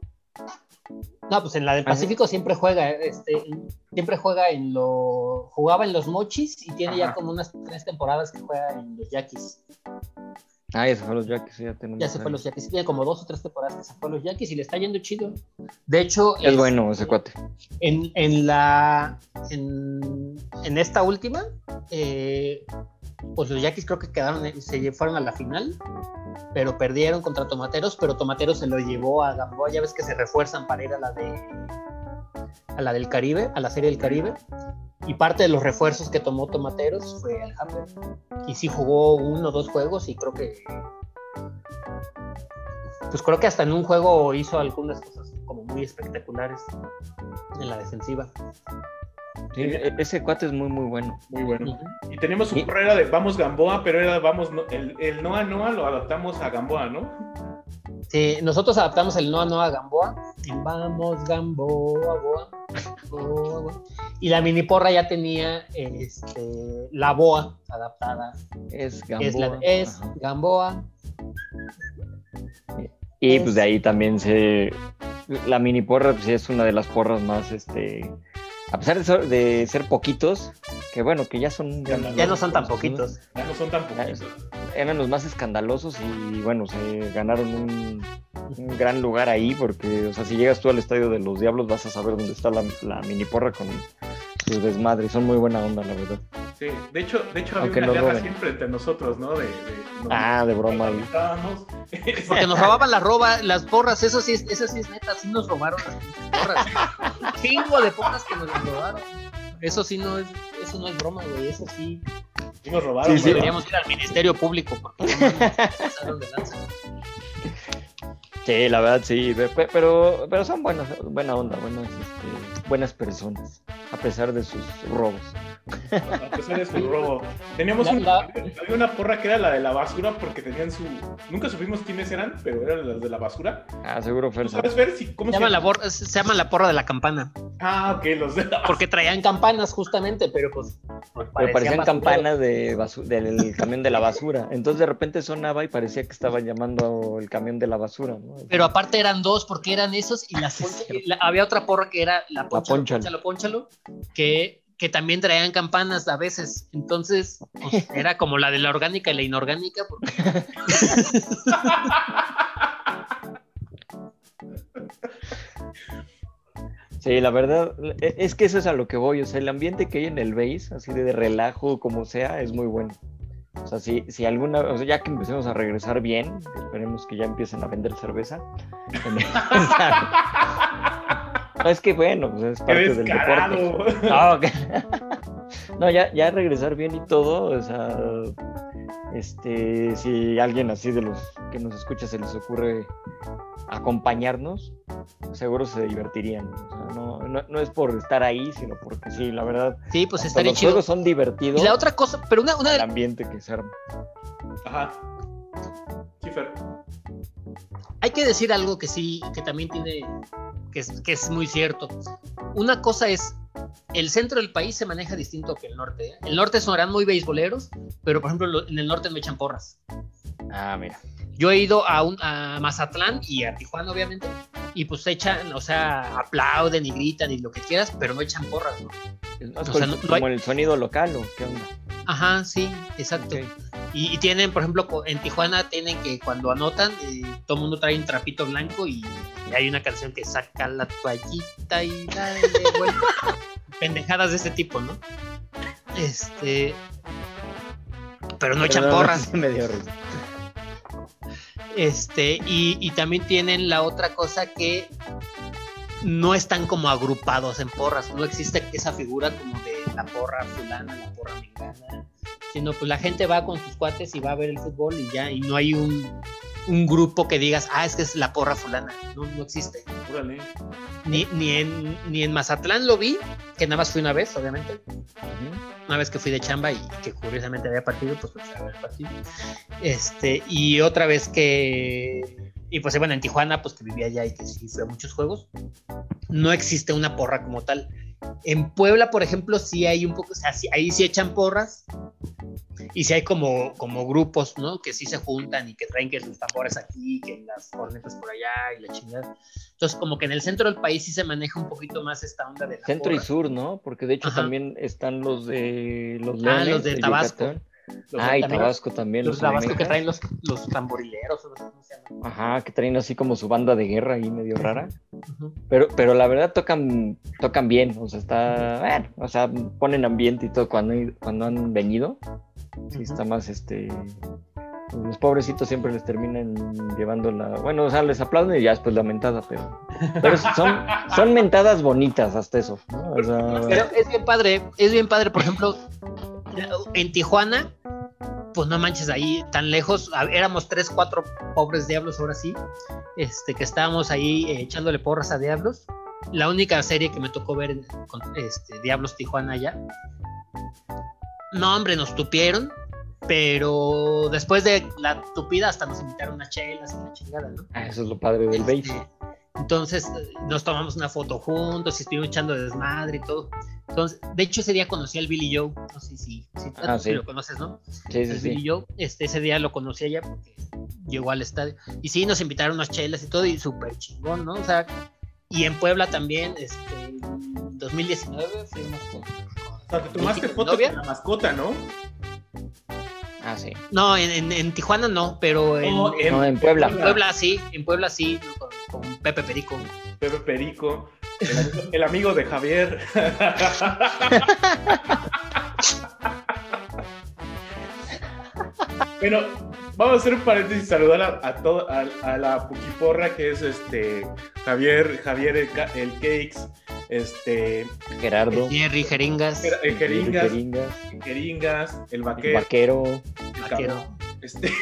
No, pues en la del. Pacífico siempre juega, este, siempre juega en lo, jugaba en los Mochis y tiene ya como unas tres temporadas que juega en los Yaquis. Ah, ya se fue los Jacks, sí, ya tenemos. Ya se fue a los Yaquis, tiene como dos o tres temporadas que se fue a los Yaquis y le está yendo chido. De hecho, Es bueno ese cuate. En, en la en, en esta última, eh, pues los Yaquis creo que quedaron, se fueron a la final, pero perdieron contra Tomateros, pero Tomateros se lo llevó a Gamboa, ya ves que se refuerzan para ir a la de a la del Caribe, a la serie del Caribe. Y parte de los refuerzos que tomó Tomateros fue el Hammer. Y sí jugó uno o dos juegos y creo que. Pues creo que hasta en un juego hizo algunas cosas como muy espectaculares en la defensiva. Sí, e- ese cuate es muy, muy bueno. Muy bueno. Y teníamos su Sí. carrera de Vamos Gamboa, pero era Vamos, no- el, el Noa Noa lo adaptamos a Gamboa, ¿no? Sí, nosotros adaptamos el Noa Noa a Gamboa. en Vamos Gamboa, Boa, Boa, Boa. Y la mini porra ya tenía este, la boa adaptada. Es Es, Gamboa. la, es. Gamboa. Y pues de ahí también se. La mini porra pues, es una de las porras más, este. A pesar de ser, de ser poquitos, que bueno, que ya son. Ya no son tan poquitos. Ya no son tan poquitos. Eran los más escandalosos y bueno, se ganaron un, un gran lugar ahí porque, o sea, si llegas tú al estadio de los Diablos vas a saber dónde está la, la mini porra con sus desmadres. Son muy buena onda, la verdad. Sí, de hecho, de hecho había una guerra siempre entre nosotros, ¿no? De, de- nos- Ah, de broma. nos. (laughs) Porque nos robaban la roba, las porras, eso sí, es- eso sí es neta, sí nos robaron las porras. (laughs) Chingo de porras que nos las robaron. Eso sí no es, eso no es broma, güey, eso sí. Sí nos robaron. Sí, sí. Deberíamos ir al Ministerio Público porque pasaron de lanza. Sí, la verdad sí, pe- pe- pero, pero son buenas, buena onda, buenas, este, buenas personas, a pesar de sus robos. A pesar de su robo. Teníamos La- un- la- había una porra que era la de la basura porque tenían su. Nunca supimos quiénes eran, pero eran las de la basura. Ah, seguro ¿Tú Fer. sabes ver si cómo Se llama, la se llama la porra de la campana. Ah, ok, los de la basura. Porque traían campanas justamente, pero pues. pues, Pero parecían campanas de basu- del camión de la basura. Entonces de repente sonaba y parecía que estaba llamando el camión de la basura, ¿no? Pero aparte eran dos, porque eran esos y las (laughs) la- había otra porra que era la Pónchalo. Ponchalo, ponchalo, que, que también traían campanas a veces. Entonces, pues, (laughs) era como la de la orgánica y la inorgánica. porque- Sí, la verdad, e- es que eso es a lo que voy. O sea, el ambiente que hay en el base, así de relajo, como sea, es muy bueno. O sea, si, si alguna, o sea, ya que empecemos a regresar bien, esperemos que ya empiecen a vender cerveza. (laughs) No, es que bueno, pues es ¡Qué parte del deporte. No, que- (laughs) no, ya, ya regresar bien y todo, o sea, este, si alguien así de los que nos escucha se les ocurre acompañarnos, seguro se divertirían. O sea, no, no, no es por estar ahí, sino porque sí, la verdad, Sí, pues estaría los chido. juegos son divertidos, Y la otra cosa, pero una, una el ambiente que se arma. Ajá. Sí, Fer. hay que decir algo que sí, que también tiene, que es, que es muy cierto. Una cosa es, el centro del país se maneja distinto que el norte. ¿eh? El norte sonarán muy beisboleros, pero por ejemplo lo- en el norte no echan porras. Ah, mira. Yo he ido a, un, a Mazatlán y a Tijuana, obviamente, y pues echan, o sea, aplauden y gritan y lo que quieras, pero no echan porras, ¿no? Es más O sea, como, no- hay- el sonido local, ¿o qué onda? Ajá, sí, exacto. Y, y tienen, por ejemplo, en Tijuana tienen que cuando anotan, eh, todo el mundo trae un trapito blanco y, y hay una canción que saca la toallita y dale vuelta. (laughs) Pendejadas de este tipo, ¿no? Este. Pero no echan (laughs) porras. me dio risa. Este, y, y también tienen la otra cosa que no están como agrupados en porras. No existe esa figura como de la porra fulana, la porra mexicana. sino pues la gente va con sus cuates y va a ver el fútbol y ya, y no hay un, un grupo que digas, ah, es que es la porra fulana, no, no existe. Órale. Ni, ni, en, ni en Mazatlán lo vi, que nada más fui una vez, obviamente. Una vez que fui de chamba y que curiosamente había partido, pues fui a ver el partido. Este, y otra vez que. Y pues bueno, en Tijuana, pues que vivía allá y que sí fue a muchos juegos. No existe una porra como tal. En Puebla, por ejemplo, sí hay un poco, o sea, sí- ahí sí echan porras. Y sí hay como, como grupos, ¿no? Que sí se juntan y que traen que sus tambores aquí, que las cornetas por allá y la chingada. Entonces, como que en el centro del país sí se maneja un poquito más esta onda de la Centro y sur, ¿no? Porque de hecho Ajá. también están los de los Ah, Leones, los de Tabasco. Yucatán. Los Ah, y Tabasco también. Los Tabasco que traen los, los tamborileros, o cómo se llaman. Ajá, que traen así como su banda de guerra ahí medio rara. (laughs) Ujú. Pero, pero la verdad tocan, tocan bien, o sea, está, bueno, o sea, ponen ambiente y todo cuando, cuando han venido. Sí, Ujú. está más, este, los pobrecitos siempre les terminan llevando la, bueno, o sea, les aplauden y ya después la mentada, pero, pero son, son mentadas bonitas hasta eso, ¿no? O sea, Pero es bien padre, es bien padre, por ejemplo, en Tijuana, pues no manches, ahí tan lejos, éramos tres, cuatro pobres diablos ahora sí, este, que estábamos ahí eh, echándole porras a diablos. La única serie que me tocó ver en- con este, Diablos Tijuana ya. No, hombre, nos tupieron, pero después de la tupida hasta nos invitaron a chelas y la chingada, ¿no? ah, eso es lo padre del. Este, Entonces eh, nos tomamos una foto juntos y estuvimos echando desmadre y todo. Entonces, de hecho, ese día conocí al Billy Joe. No sé si, si, Ah, si lo conoces, ¿no? Sí, sí, el sí. Billy Joe. Este, ese día lo conocí allá porque llegó al estadio. Y sí, nos invitaron unas chelas y todo, y súper chingón, ¿no? O sea, y en Puebla también, este, en 2019 fuimos con. O sea, te tomaste ¿Mi foto novia? con la mascota, ¿no? Ah, sí. No, en, en- en Tijuana no, pero en, No, en No, en Puebla. Puebla sí, en Puebla sí, con, con Pepe Perico. Pepe Perico, el amigo, el amigo de Javier. (laughs) bueno, vamos a hacer un paréntesis y saludar a, a, todo- a- a la Puquiporra que es este Javier, Javier el, el Cakes, este Gerardo. Jerry Jeringas. el, Jeringas, Jeringas, el Jeringas, el el Vaquero, el Vaquero. este, (laughs)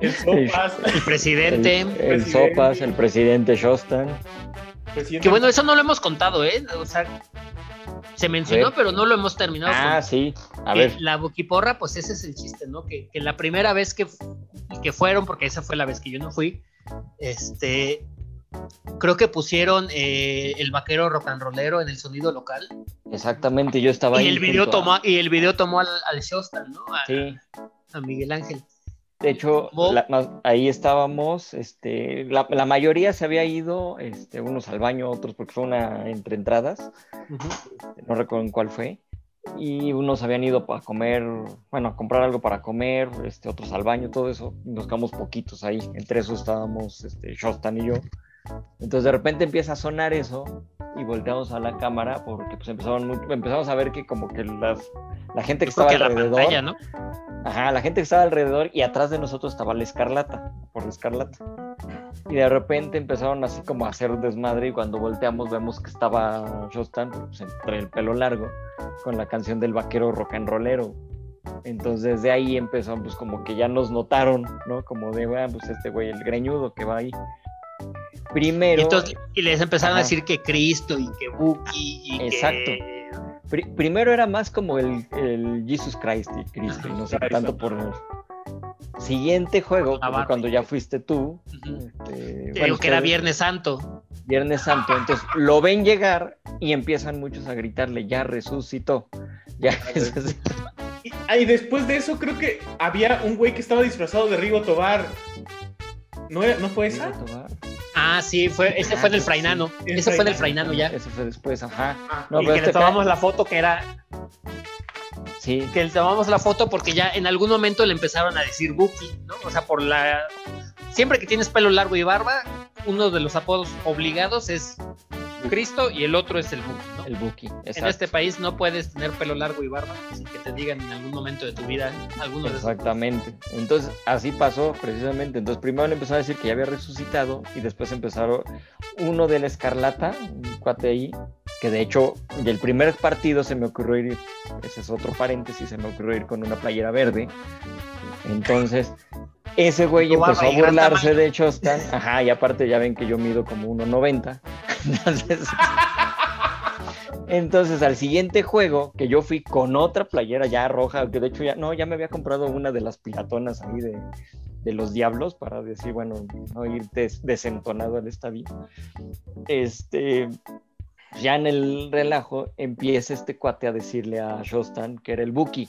el Sopas, El presidente. el. Sopas, el presidente Shostan. Presidente- Que bueno, eso no lo hemos contado, ¿eh? O sea, se mencionó, pero no lo hemos terminado. Ah, con- sí. A ver. La boquiporra, pues ese es el chiste, ¿no? Que, que la primera vez que, que fueron, porque esa fue la vez que yo no fui, este. Creo que pusieron eh, el vaquero rock and rollero en el sonido local. Exactamente, yo estaba ahí. Y el video a- tomó, y el video tomó al, al Shostan, ¿no? A, Sí. a Miguel Ángel. De hecho, la- ahí estábamos, este, la, la mayoría se había ido, este, unos al baño, otros porque fue una entre entradas, Ujú. no recuerdo en cuál fue, y unos habían ido a comer, bueno, a comprar algo para comer, este, otros al baño, todo eso, nos quedamos poquitos ahí, entre esos estábamos, este, Shostan y yo. Entonces de repente empieza a sonar eso y volteamos a la cámara porque pues empezaron muy- empezamos a ver que como que las, la gente que estaba que a la alrededor, pantalla, ¿no? Ajá, la gente que estaba alrededor y atrás de nosotros estaba la escarlata, por la escarlata. Y de repente empezaron así como a hacer desmadre y cuando volteamos vemos que estaba Shostan, pues, entre el pelo largo, con la canción del vaquero rock and rollero. Entonces de ahí empezó, pues como que ya nos notaron, ¿no? Como de, bueno, pues este güey, el greñudo que va ahí. Primero, Y, entonces, y les empezaron a decir que Cristo y que Buki y Exacto. que pri- primero era más como el, el Jesus Christ y Cristo, no sé tanto por... Siguiente juego, Navarro. cuando ya fuiste tú, Ujú. este, Te bueno, digo que era Viernes Santo. Viernes Santo. Entonces lo ven llegar y empiezan muchos a gritarle, ya resucitó, ya (laughs) resucitó. Y, ah, y después de eso creo que había un güey que estaba disfrazado de Rigo Tobar. ¿No, era- ¿no fue esa? Ah, sí, fue, ese Ah, fue en el sí, Frainano. sí. Ese fue en el Frainano ya. Eso fue después, ajá. Ah, No, y que le este tomamos la foto que era Sí, que le tomamos la foto porque ya en algún momento le empezaron a decir Buki, ¿no? O sea, por la siempre que tienes pelo largo y barba, uno de los apodos obligados es Cristo y el otro es el Buki. El Buki, En este país no puedes tener pelo largo y barba sin que te digan en algún momento de tu vida alguno de esos. Exactamente. Entonces, así pasó precisamente. Entonces, primero le empezó a decir que ya había resucitado y después empezaron uno de la Escarlata, un cuate ahí, que de hecho, el primer partido se me ocurrió ir, ese es otro paréntesis, se me ocurrió ir con una playera verde. Entonces, ese güey Tu empezó a burlarse de Chostan. Ajá, y aparte ya ven que yo mido como 1.90. (laughs) Entonces, entonces al siguiente juego, que yo fui con otra playera ya roja, que de hecho ya, no, ya me había comprado una de las piratonas ahí de, de los diablos para decir, bueno, no ir des- desentonado al estadio. Este, ya en el relajo empieza este cuate a decirle a Shostan que era el Buki.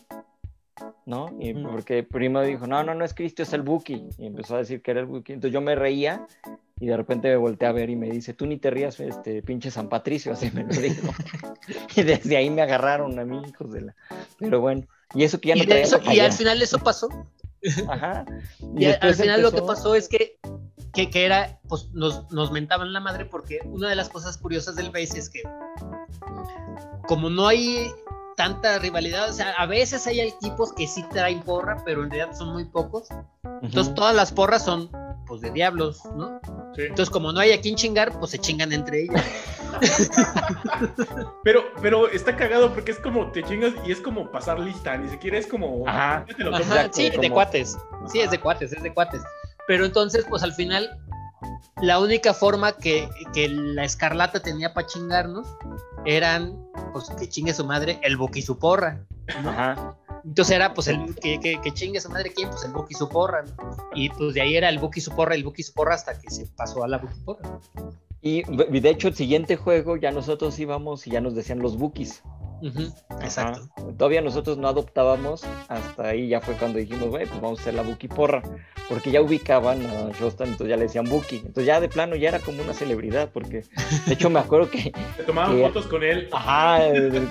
¿No? Y porque primo dijo, no, no, no es Cristo, es el Buki. Y empezó a decir que era el Buki. Entonces yo me reía y de repente me volteé a ver y me dice, tú ni te rías, este pinche San Patricio, (laughs) así me lo dijo. y desde ahí me agarraron a mí, hijos de la. Pero bueno, y eso que ya no Y, eso- y al final eso pasó. Ajá. Y, al- final lo que pasó es que, que, que era, pues nos, nos mentaban la madre porque una de las cosas curiosas del base es que como no hay tanta rivalidad, o sea, a veces hay equipos que sí traen porra, pero en realidad son muy pocos. Entonces Ujú. todas las porras son pues de diablos, ¿no? Sí. Entonces como no hay a quien chingar, pues se chingan entre ellos. (laughs) Pero, pero está cagado porque es como te chingas y es como pasar lista, ni siquiera es como. Ajá. ya te lo Ajá, sí, de como- cuates. Sí, es de cuates, es de cuates. Pero entonces, pues al final, la única forma que, que la escarlata tenía para chingarnos eran, pues que chingue su madre, el Buki su porra. Ajá. Entonces era, pues, el que, que, que chingue su madre, ¿quién? Pues el Buki su porra. ¿no? Y pues de ahí era el Buki su porra, el Buki su porra, hasta que se pasó a la Buki porra. Y y de hecho, el siguiente juego ya nosotros íbamos y ya nos decían los bookies. Exacto. Ajá. Todavía nosotros no adoptábamos, hasta ahí ya fue cuando dijimos, güey, pues vamos a hacer la Buki porra, porque ya ubicaban a Shostan, entonces ya le decían Buki. Entonces ya de plano ya era como una celebridad, porque de hecho me acuerdo que, (laughs) Te tomaban fotos con él. ajá,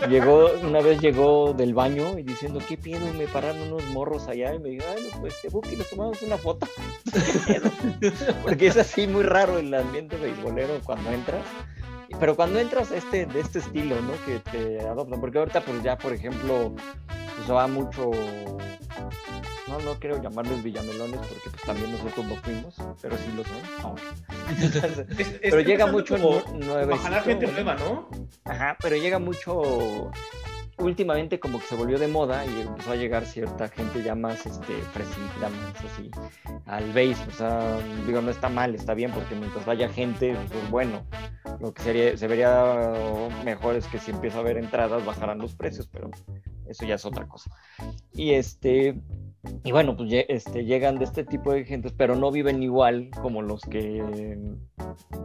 llegó, una vez llegó del baño y diciendo, ¿qué pedo? Me pararon unos morros allá y me dijo, ay, pues este Buki, nos tomamos una foto. (laughs) ¿Qué pedo? porque es así muy raro el ambiente beisbolero cuando entras. Pero cuando entras este, de este estilo, ¿no? Que te adoptan. Porque ahorita, pues ya, por ejemplo, pues va mucho. No, no quiero llamarles villamelones porque pues también nosotros lo fuimos, pero sí lo son. No. Entonces, (laughs) Es- pero llega mucho como- nu- como a nuevecito, jalar gente nueva, ¿no? Ajá, pero llega mucho. Últimamente como que se volvió de moda y empezó a llegar cierta gente ya más este, fresita, más así, al base. O sea, digo, no está mal, está bien, porque mientras vaya gente, pues bueno, lo que sería, se vería mejor es que si empieza a haber entradas, bajarán los precios, pero eso ya es otra cosa. Y este, y bueno, pues este, llegan de este tipo de gentes, pero no viven igual como los que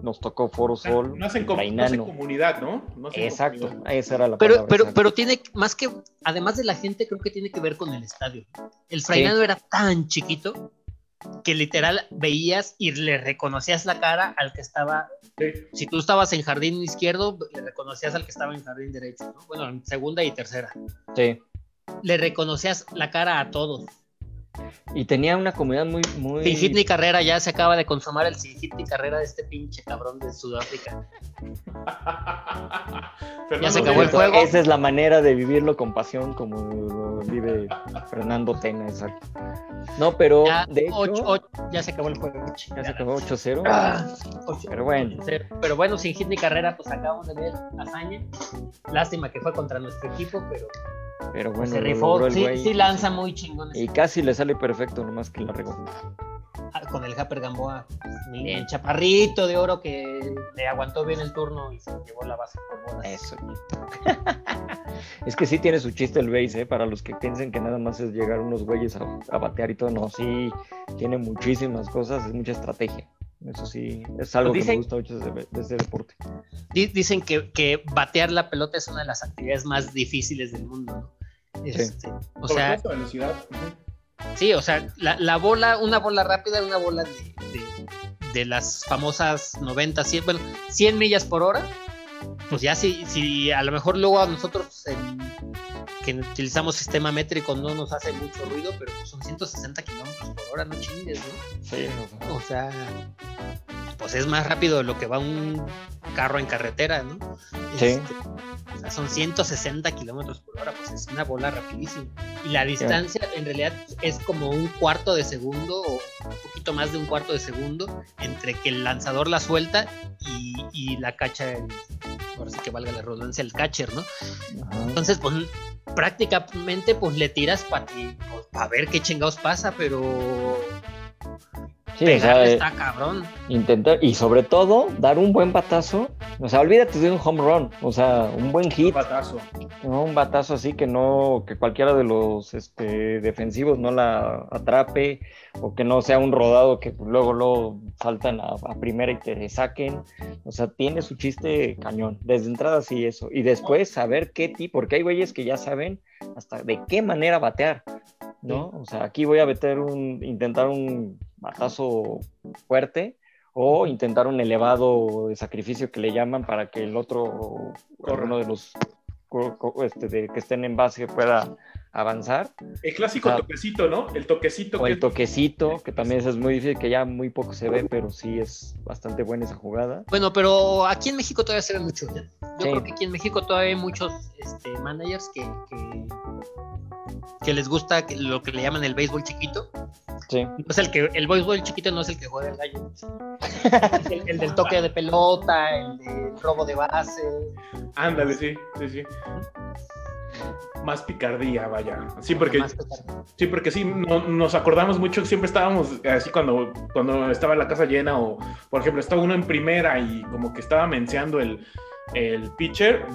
nos tocó Foro Sol, No hacen, com- no Frainano. hacen comunidad, ¿no? No hacen Exacto, comunidad. esa era la Pero, palabra. pero, exacto. pero tiene más que, además de la gente, creo que tiene que ver con el estadio. El Frainano era tan chiquito que literal veías y le reconocías la cara al que estaba. Sí. Si tú estabas en jardín izquierdo, le reconocías al que estaba en jardín derecho. ¿no? Bueno, en segunda y tercera. Sí. Le reconocías la cara a todos. Y tenía una comunidad muy, muy. Sin hit ni carrera, ya se acaba de consumar el sin hit ni carrera de este pinche cabrón de Sudáfrica. (laughs) Fernando se acabó el juego. Esa es la manera de vivirlo con pasión, como vive Fernando Tena, exacto. No, pero Ya, de hecho, ocho- ocho- ya se acabó el juego. ya se acabó 8-0. Ah, Pero bueno. Pero bueno, sin hit ni carrera, pues acabamos de ver hazaña. Lástima que fue contra nuestro equipo, pero Pero bueno, se rifó. Sí, sí lanza muy chingón Y casi le sale perfecto, nomás que la regó. Ah, con el Japper Gamboa. Bien, chaparrito de oro que le aguantó bien el turno y se llevó la base por bolas. Eso. (laughs) es que sí tiene su chiste el base, ¿eh? Para los que piensen que nada más es llegar unos güeyes a, a batear y todo. No, sí, tiene muchísimas cosas, es mucha estrategia. Eso sí, es algo que me Dicen- gusta mucho de, ese- de ese deporte. Di- Dicen que, que batear la pelota es una de las actividades más difíciles del mundo, ¿no? Este, o Sobre sea, todo en la ciudad. Ujú. Sí, o sea, la, la bola, una bola rápida, una bola de, de- de las famosas 90, 100, bueno, 100 millas por hora, pues ya si, si a lo mejor luego a nosotros en- que utilizamos sistema métrico no nos hace mucho ruido, pero pues son 160 kilómetros por hora, no chingues, ¿no? Sí, O sea, pues es más rápido de lo que va un carro en carretera, ¿no? Sí. Este, O sea, son 160 kilómetros por hora, pues es una bola rapidísima. Y la distancia en realidad es como un cuarto de segundo o un poquito más de un cuarto de segundo entre que el lanzador la suelta y, y la cacha, el, ahora sí que valga la redundancia, el catcher, ¿no? Ajá. Entonces, pues prácticamente pues le tiras para pues, ver qué chingados pasa, pero Sí, o sea, pegarle eh, está cabrón. intentar, y sobre todo, dar un buen batazo. O sea, olvídate de un home run, o sea, un buen Un hit, batazo. ¿no? un batazo así que no, que cualquiera de los este, defensivos no la atrape, o que no sea un rodado que luego luego saltan a, a primera y te saquen. O sea, tiene su chiste cañón. Desde entrada sí eso. Y después saber qué tipo, porque hay güeyes que ya saben hasta de qué manera batear. ¿No? O sea, aquí voy a meter un, intentar un batazo fuerte o intentar un elevado de sacrificio que le llaman para que el otro, uno de los este, de- que estén en base pueda avanzar. El clásico toquecito, ¿no? El toquecito O que el toquecito, que también eso es muy difícil, que ya muy poco se ve, pero sí es bastante buena esa jugada. Bueno, pero aquí en México todavía se ve mucho. Yo Sí. creo que aquí en México todavía hay muchos este, managers que, que, que les gusta que- lo que le llaman el béisbol chiquito. Sí. No es el que el béisbol chiquito no es el que juega el gallo. (laughs) El del toque de pelota, el del robo de base. Ándale, sí, sí, sí. Más picardía, vaya. Sí, porque, sí, porque sí, no- nos acordamos mucho, siempre estábamos así cuando, cuando estaba la casa llena o, por ejemplo, estaba uno en primera y como que estaba menseando el, el pitcher.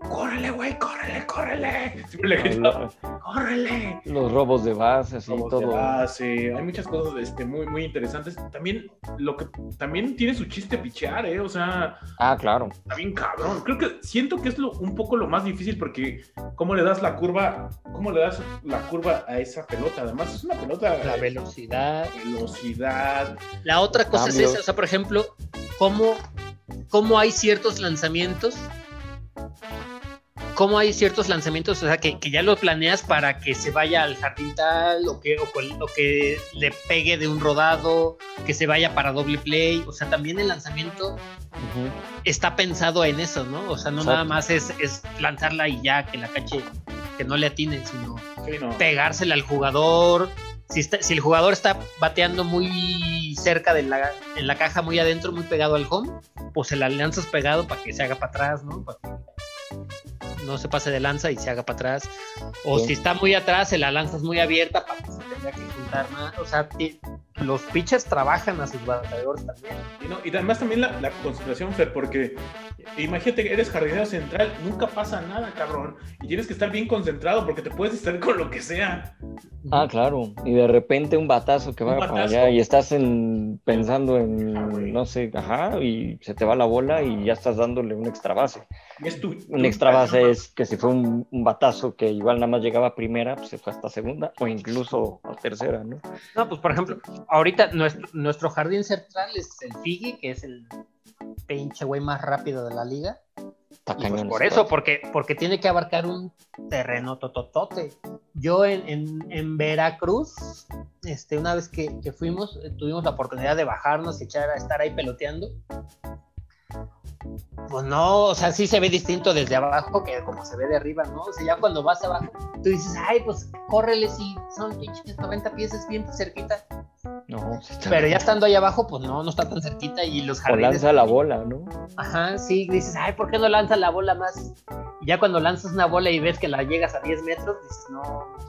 ¡Córrele, güey! ¡Córrele, córrele! Siempre le gritaba, ¡córrele! Los robos de base, así Robos de todo. base, hay muchas cosas este, muy, muy interesantes. También, lo que, también tiene su chiste pichear, ¿eh? O sea, Ah, claro. Está bien cabrón. Creo que siento que es lo, un poco lo más difícil porque cómo le das la curva, cómo le das la curva a esa pelota. Además es una pelota La de velocidad. velocidad. La otra cosa es esa, o sea, por ejemplo, cómo, cómo hay ciertos lanzamientos, cómo hay ciertos lanzamientos, o sea, que, que ya lo planeas para que se vaya al jardín tal, o que, o, que le pegue de un rodado, que se vaya para doble play, o sea, también el lanzamiento está pensado en eso, ¿no? O sea, no Exacto. nada más es, es lanzarla y ya, que la cache, que no le atine, sino Sí, no. pegársela al jugador. Si, está- si el jugador está bateando muy cerca de la, en la caja, muy adentro, muy pegado al home, pues se la lanzas pegado para que se haga para atrás, ¿no? Para que no se pase de lanza y se haga para atrás. O Sí. si está muy atrás, se la lanzas muy abierta para que se tenga que juntar más. O sea, los pitchers trabajan a sus bateadores también. Y, no, y además también la, la concentración, Fer, porque imagínate que eres jardinero central, nunca pasa nada, cabrón. Y tienes que estar bien concentrado porque te puedes estar con lo que sea. Ah, claro. Y de repente un batazo que Un va para allá y estás en, pensando en, no sé, ajá, y se te va la bola y ya estás dándole un extra base. Y es tu, Un tu- extra base es que si fue un, un batazo que igual nada más llegaba a primera, pues se fue hasta segunda o incluso a tercera, ¿no? No, pues por ejemplo, ahorita nuestro, nuestro jardín central es el Figi, que es el pinche güey más rápido de la liga. Y pues por eso, porque, porque tiene que abarcar un terreno tototote. Yo en, en, en Veracruz, este, una vez que, que fuimos, eh, tuvimos la oportunidad de bajarnos y echar a estar ahí peloteando. Pues no, o sea, sí se ve distinto desde abajo que como se ve de arriba, ¿no? O sea, ya cuando vas abajo, tú dices, ay, pues córrele si son pinches 90 pies, es bien cerquita. No, Pero ya estando ahí abajo, pues no, no está tan cerquita y los O jardines. lanza la bola, ¿no? Ajá, sí, dices, ay, ¿por qué no lanzas la bola más? Y ya cuando lanzas una bola y ves que la llegas a 10 metros, dices, no,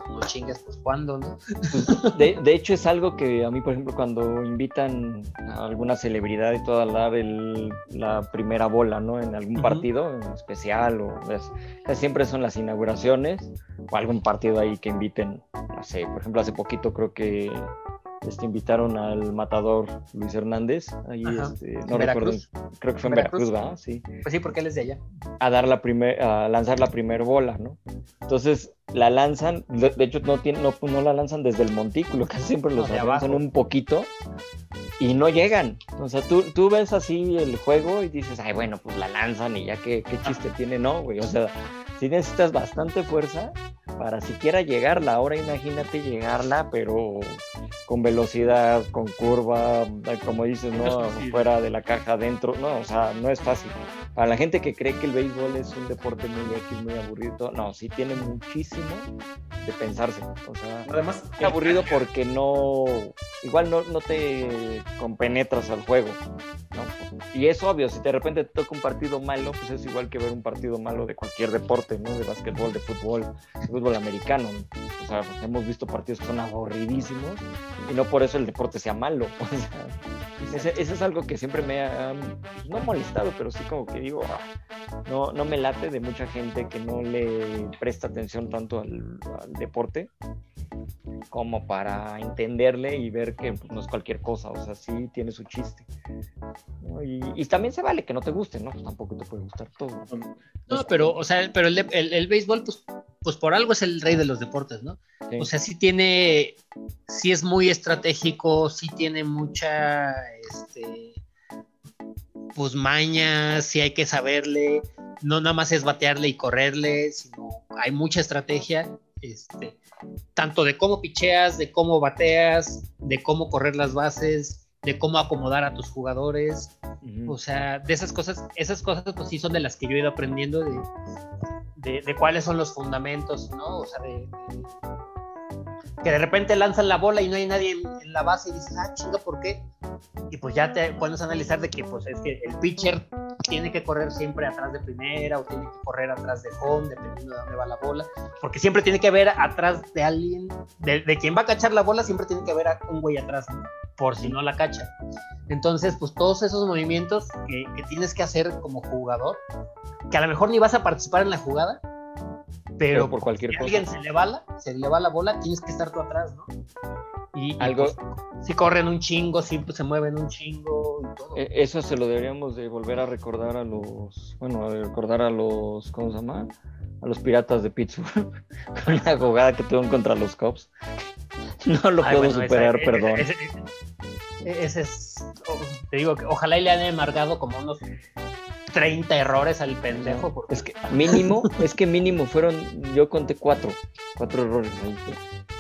no chingues, pues ¿cuándo, no? Pues, de, de hecho, es algo que a mí, por ejemplo, cuando invitan a alguna celebridad y todo a dar el- la primera bola, ¿no? En algún partido en especial, o es- casi siempre son las inauguraciones, o algún partido ahí que inviten, no sé, por ejemplo, hace poquito creo que este, invitaron al matador Luis Hernández, ahí, este, ¿En no recuerdo, creo que fue en ¿Veracruz? Veracruz, ¿verdad? Sí Pues sí, porque él es de allá. a dar la primer, a lanzar la primera bola, ¿no? Entonces la lanzan, de, de hecho no, tiene, no, no la lanzan desde el montículo, (laughs) casi siempre los No, lanzan un poquito y no llegan. O sea, tú, tú ves así el juego y dices, ay, bueno, pues la lanzan y ya qué, qué chiste tiene, no, güey. O sea, si necesitas bastante fuerza para siquiera llegarla. Ahora imagínate llegarla, pero con velocidad, con curva, como dices, ¿no? Fuera de la caja, adentro. No, o sea, no es fácil. Para la gente que cree que el béisbol es un deporte muy X, muy aburrido, no, sí tiene muchísimo de pensarse. O sea, además es aburrido porque no, igual no, no te compenetras al juego. Y es obvio, si de repente te toca un partido malo, pues es igual que ver un partido malo de cualquier deporte, ¿no? De básquetbol, de fútbol, fútbol americano. O sea, hemos visto partidos que son aburridísimos y no por eso el deporte sea malo. (laughs) O sea, eso es algo que siempre me ha, pues, no molestado, pero sí como que digo, ah, no, no me late de mucha gente que no le presta atención tanto al, deporte como para entenderle y ver que pues, no es cualquier cosa, o sea, sí tiene su chiste. Y, también se vale que no te guste, ¿no? Pues tampoco te puede gustar todo. No, pero, o sea, pero el, el, béisbol, pues, pues por algo es el rey de los deportes, ¿no? O sea, sí tiene, sí es muy estratégico, sí tiene mucha, este, pues maña, sí hay que saberle, no nada más es batearle y correrle, sino hay mucha estrategia, este, tanto de cómo picheas, de cómo bateas, de cómo correr las bases, de cómo acomodar a tus jugadores. O sea, de esas cosas, esas cosas pues sí son de las que yo he ido aprendiendo de, de, cuáles son los fundamentos, ¿no? O sea, de, que de repente lanzan la bola y no hay nadie en, la base y dices, ah, chinga, ¿por qué? Y pues ya te puedes analizar de que pues es que el pitcher tiene que correr siempre atrás de primera o tiene que correr atrás de home, dependiendo de dónde va la bola, porque siempre tiene que haber atrás de alguien, de, de quien va a cachar la bola, siempre tiene que haber un güey atrás, por si no la cacha. Entonces, pues todos esos movimientos que, que tienes que hacer como jugador, que a lo mejor ni vas a participar en la jugada, pero, por cualquier si cosa. alguien se le va la, se le va la bola, tienes que estar tú atrás, ¿no? Y, algo pues, si corren un chingo, si se mueven un chingo y todo. E, eso se lo deberíamos de volver a recordar a los, bueno, a recordar a los, ¿cómo se llama? A los piratas de Pittsburgh (laughs) con la jugada que tuvieron contra los Cops. (laughs) No lo puedo superar, perdón. Ese, es, te digo que ojalá y le han embargado como unos 30 errores al pendejo. Es que mínimo, (laughs) es que mínimo fueron, yo conté cuatro, cuatro errores.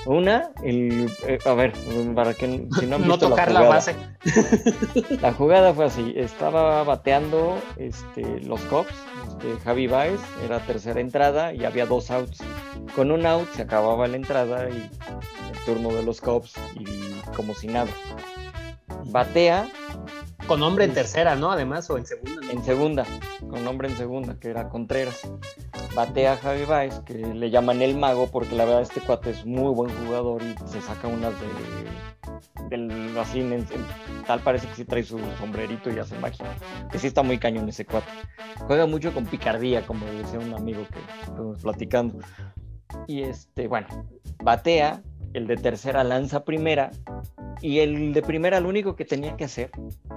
Una, el, eh, a ver, para que si no han visto tocar la, base. (laughs) La jugada fue así, estaba bateando este, los Cops, este, Javi Baez, era tercera entrada y había dos outs. Con un out se acababa la entrada y el turno de los Cops y como si nada. Batea, con hombre en tercera, ¿no? Además, o en segunda. En segunda, con hombre en segunda, que era Contreras. Batea a Javi Baez, que le llaman el mago, porque la verdad este cuate es muy buen jugador y se saca unas de. del así, tal parece que sí trae su sombrerito y hace magia. Que sí está muy cañón ese cuate. Juega mucho con picardía, como decía un amigo que estuvimos platicando. Y este, bueno, batea, el de tercera lanza primera y el de primera lo único que tenía que hacer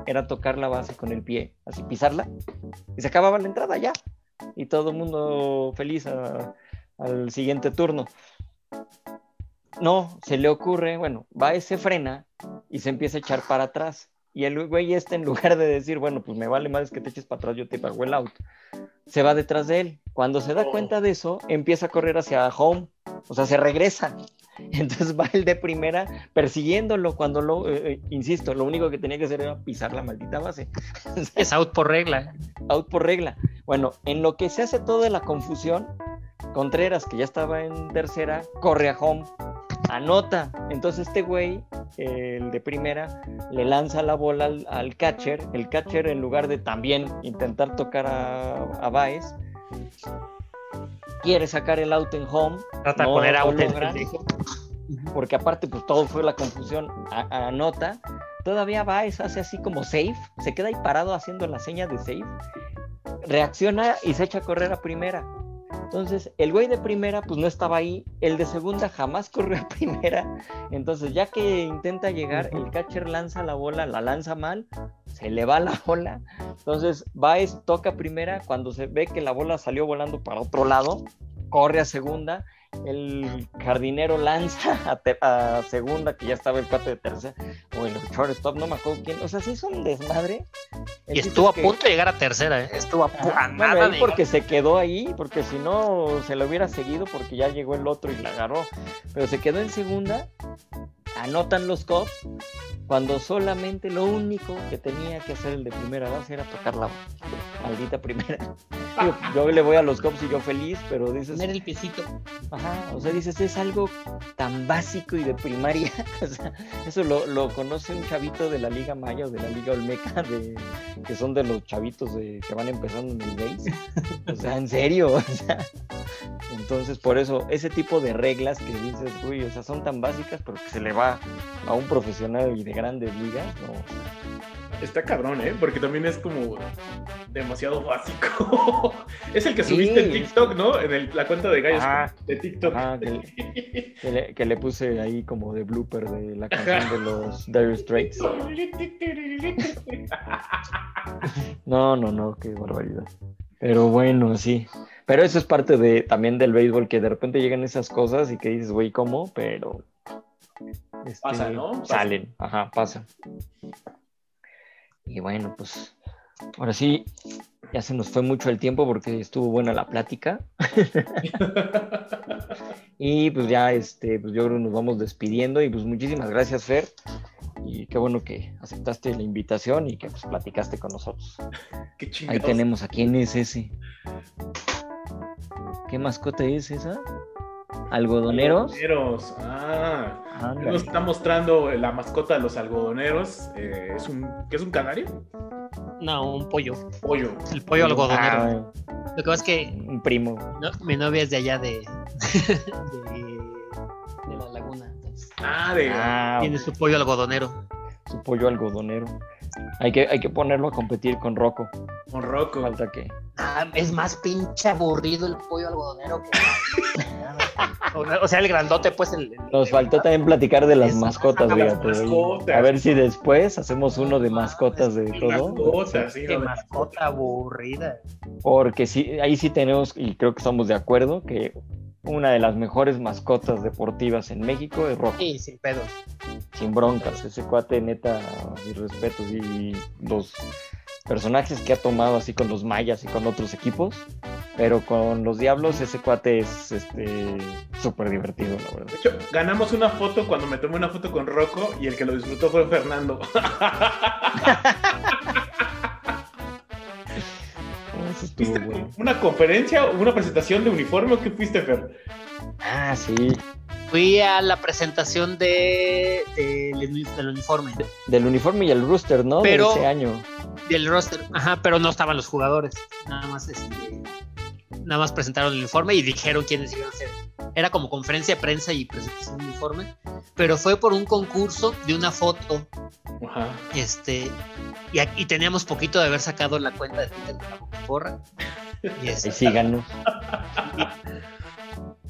era tocar la base con el pie, así pisarla, y se acababa la entrada ya. Y todo el mundo feliz al siguiente turno. No, se le ocurre, bueno, va ese frena y se empieza a echar para atrás. Y el güey este, en lugar de decir, bueno, pues me vale más que te eches para atrás, yo te pago el out, se va detrás de él. Cuando se da oh. cuenta de eso, empieza a correr hacia home, o sea, se regresa. (laughs) Entonces va el de primera persiguiéndolo cuando lo, eh, eh, insisto, lo único que tenía que hacer era pisar la maldita base. (laughs) es out por regla. Out por regla. Bueno, en lo que se hace toda la confusión, Contreras, que ya estaba en tercera, corre a home, anota. Entonces este güey, el de primera, le lanza la bola al, catcher. El catcher, en lugar de también intentar tocar a, a Baez, quiere sacar el out en home. Trata de poner out en Porque aparte, pues todo fue la confusión. Anota. Todavía va, eso hace así como safe. Se queda ahí parado haciendo la seña de safe. Reacciona y se echa a correr a primera. Entonces, el güey de primera, pues no estaba ahí. El de segunda jamás (laughs) corrió a primera. Entonces, ya que intenta llegar, el catcher lanza la bola, la lanza mal, se le va la bola. Entonces, Baez toca primera. Cuando se ve que la bola salió volando para otro lado, corre a segunda. El jardinero lanza (laughs) a, segunda, que ya estaba el cuate de tercera, o el shortstop, no me acuerdo quién. O sea, sí es un desmadre. El Y estuvo es a que- punto de llegar a tercera, ¿eh? Estuvo a, Ajá, a bueno, nada de porque se quedó ahí, porque si no se lo hubiera seguido porque ya llegó el otro y la agarró. Pero se quedó en segunda, anotan los Cubs, cuando solamente lo único que tenía que hacer el de primera base era tocar la maldita primera. (laughs) Yo le voy a los Cubs y yo feliz, pero dices, poner el piecito. Ajá, o sea, dices, es algo tan básico y de primaria. (laughs) O sea, eso lo, lo conoce un chavito de la Liga Maya o de la Liga Olmeca, (laughs) de, que son de los chavitos de, que van empezando en el base. O sea, en serio. O sea, entonces, por eso, ese tipo de reglas que dices, uy, o sea, son tan básicas, pero que se le va a un profesional y de grandes ligas, no. Está cabrón, ¿eh? Porque también es como demasiado básico. (laughs) es el que subiste en. TikTok, ¿no? En el- la cuenta de Gallos Ajá. de TikTok. Ajá, que, que le, que le puse ahí como de blooper de la canción de los Dire Straits. No, no, no, qué barbaridad. Pero bueno, sí. Pero eso es parte de también del béisbol, que de repente llegan esas cosas y que dices, güey, ¿cómo? Pero. Este, Pasa, ¿no? Pasa. Salen, ajá, pasa. Y bueno, pues. Ahora sí, ya se nos fue mucho el tiempo porque estuvo buena la plática. (laughs) Y pues ya, este, pues yo creo que nos vamos despidiendo. Y pues muchísimas gracias, Fer. Y qué bueno que aceptaste la invitación y que pues platicaste con nosotros. (laughs) Qué Ahí chingados. tenemos a quién es ese. ¿Qué mascota es esa? ¿Algodoneros? Algodoneros. Ah. Ándale. Nos está mostrando la mascota de los algodoneros. Eh, es un, ¿Qué es un canario? No, un pollo. Pollo. El pollo algodonero. Ah, Lo que pasa es que un primo. no, mi novia es de allá de, (laughs) de, de la laguna. Ah, de. Ah, Tiene su pollo algodonero. su pollo algodonero. Hay que, hay que ponerlo a competir con Rocco. Con Rocco. Falta que. Ah, es más pinche aburrido el pollo algodonero que. (laughs) o sea, el grandote, pues el. el- Nos faltó también platicar de las mascotas, Ah, las fíjate. mascotas. A ver si después hacemos uno de No mascotas de todo. Mascotas, sí, Qué mascota aburrida. Porque sí, ahí sí tenemos, y creo que estamos de acuerdo, que una de las mejores mascotas deportivas en México es Rocky, Sí, sin pedos. sin broncas. Ese cuate, neta, mis respetos. Y los personajes que ha tomado así con los mayas y con otros equipos, pero con los diablos, ese cuate es este súper divertido, la verdad. De hecho, ganamos una foto cuando me tomé una foto con Rocco y el que lo disfrutó fue Fernando. (laughs) Ese estuvo ¿Viste bueno. una conferencia o una presentación de uniforme o qué fuiste, Fer? Ah, sí, Fui a la presentación de, del uni- del uniforme, del uniforme y el rooster, ¿no? Pero- De ese año. del roster. Ajá, pero no estaban los jugadores. Nada más este, nada más presentaron el uniforme y dijeron quiénes iban a ser. Era como conferencia de prensa y presentación de uniforme, pero fue por un concurso de una foto, Ajá. este, y, y teníamos poquito de haber sacado la cuenta de Twitter de la porra. Y este, Ahí síganos. (laughs)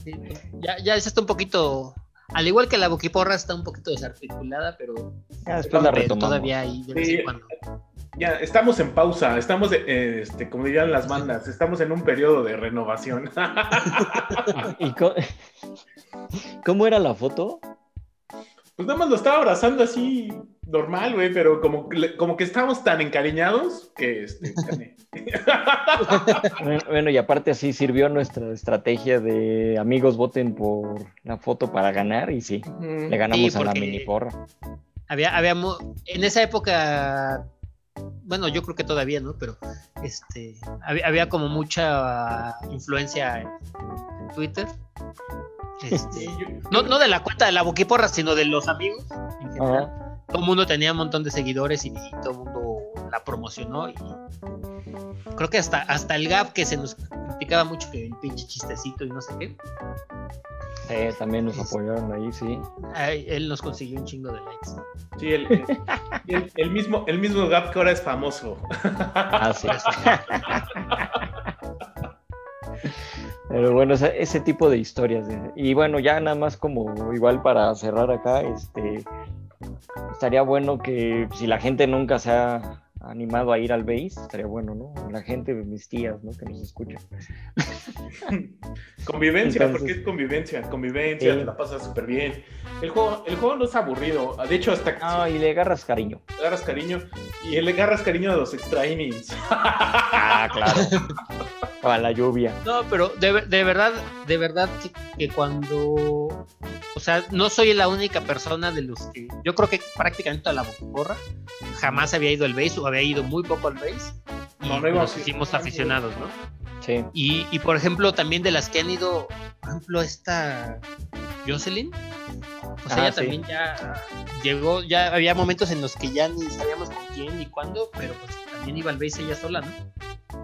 Sí, ya, ya esa está un poquito. Al igual que la boquiporra está un poquito desarticulada, pero Ya después la retomamos. todavía ahí de vez Sí. en cuando. Ya, estamos en pausa, estamos, eh, este, como dirían las bandas, estamos en un periodo de renovación. (laughs) ¿Y co- (laughs) cómo era la foto? Pues nada más lo estaba abrazando así normal, güey, pero como, que le- como que estábamos tan encariñados que este, gané. Bueno, (laughs) Bueno, y aparte así sirvió nuestra estrategia de amigos voten por la foto para ganar y sí, le ganamos Sí, a la mini porra. Había, había mu- en esa época, bueno, yo creo que todavía, ¿no? Pero este, había, había como mucha influencia en, en Twitter. (laughs) Este, no, no de la cuenta de la boquiporra, sino de los amigos en general. Ajá. todo el mundo tenía un montón de seguidores y, y todo el mundo la promocionó y creo que hasta, hasta el Gap que se nos criticaba mucho que el pinche chistecito y no sé qué, Sí, también nos apoyaron ahí, sí. ay, él nos consiguió un chingo de likes. Sí, el, el- el- el mismo, el mismo Gap que ahora es famoso. Ah, sí. (laughs) (laughs) Pero bueno, ese, ese tipo de historias. de- Y bueno, ya nada más como igual para cerrar acá, este estaría bueno que si la gente nunca se ha animado a ir al base, estaría bueno, ¿no? La gente, mis tías, ¿no? Que nos escuchan. (laughs) Convivencia, Entonces- porque es convivencia, convivencia, te la pasas súper bien. El juego, el juego no es aburrido, de hecho hasta No, y le agarras cariño. le agarras cariño y le agarras cariño a los extra innings. Ah, claro. (laughs) O a la lluvia. No, pero de, de verdad, de verdad que, que cuando. O sea, no soy la única persona de los que. Yo creo que prácticamente toda la bocorra jamás había ido al base o había ido muy poco al base. Y No, no íbamos- nos hicimos aficionados, ¿no? Sí. Y, y por ejemplo, también de las que han ido, por ejemplo, esta Jocelyn. O sea, Ah, ella sí. también ya llegó, ya había momentos en los que ya ni sabíamos con quién ni cuándo, pero pues también iba al base ella sola, ¿no?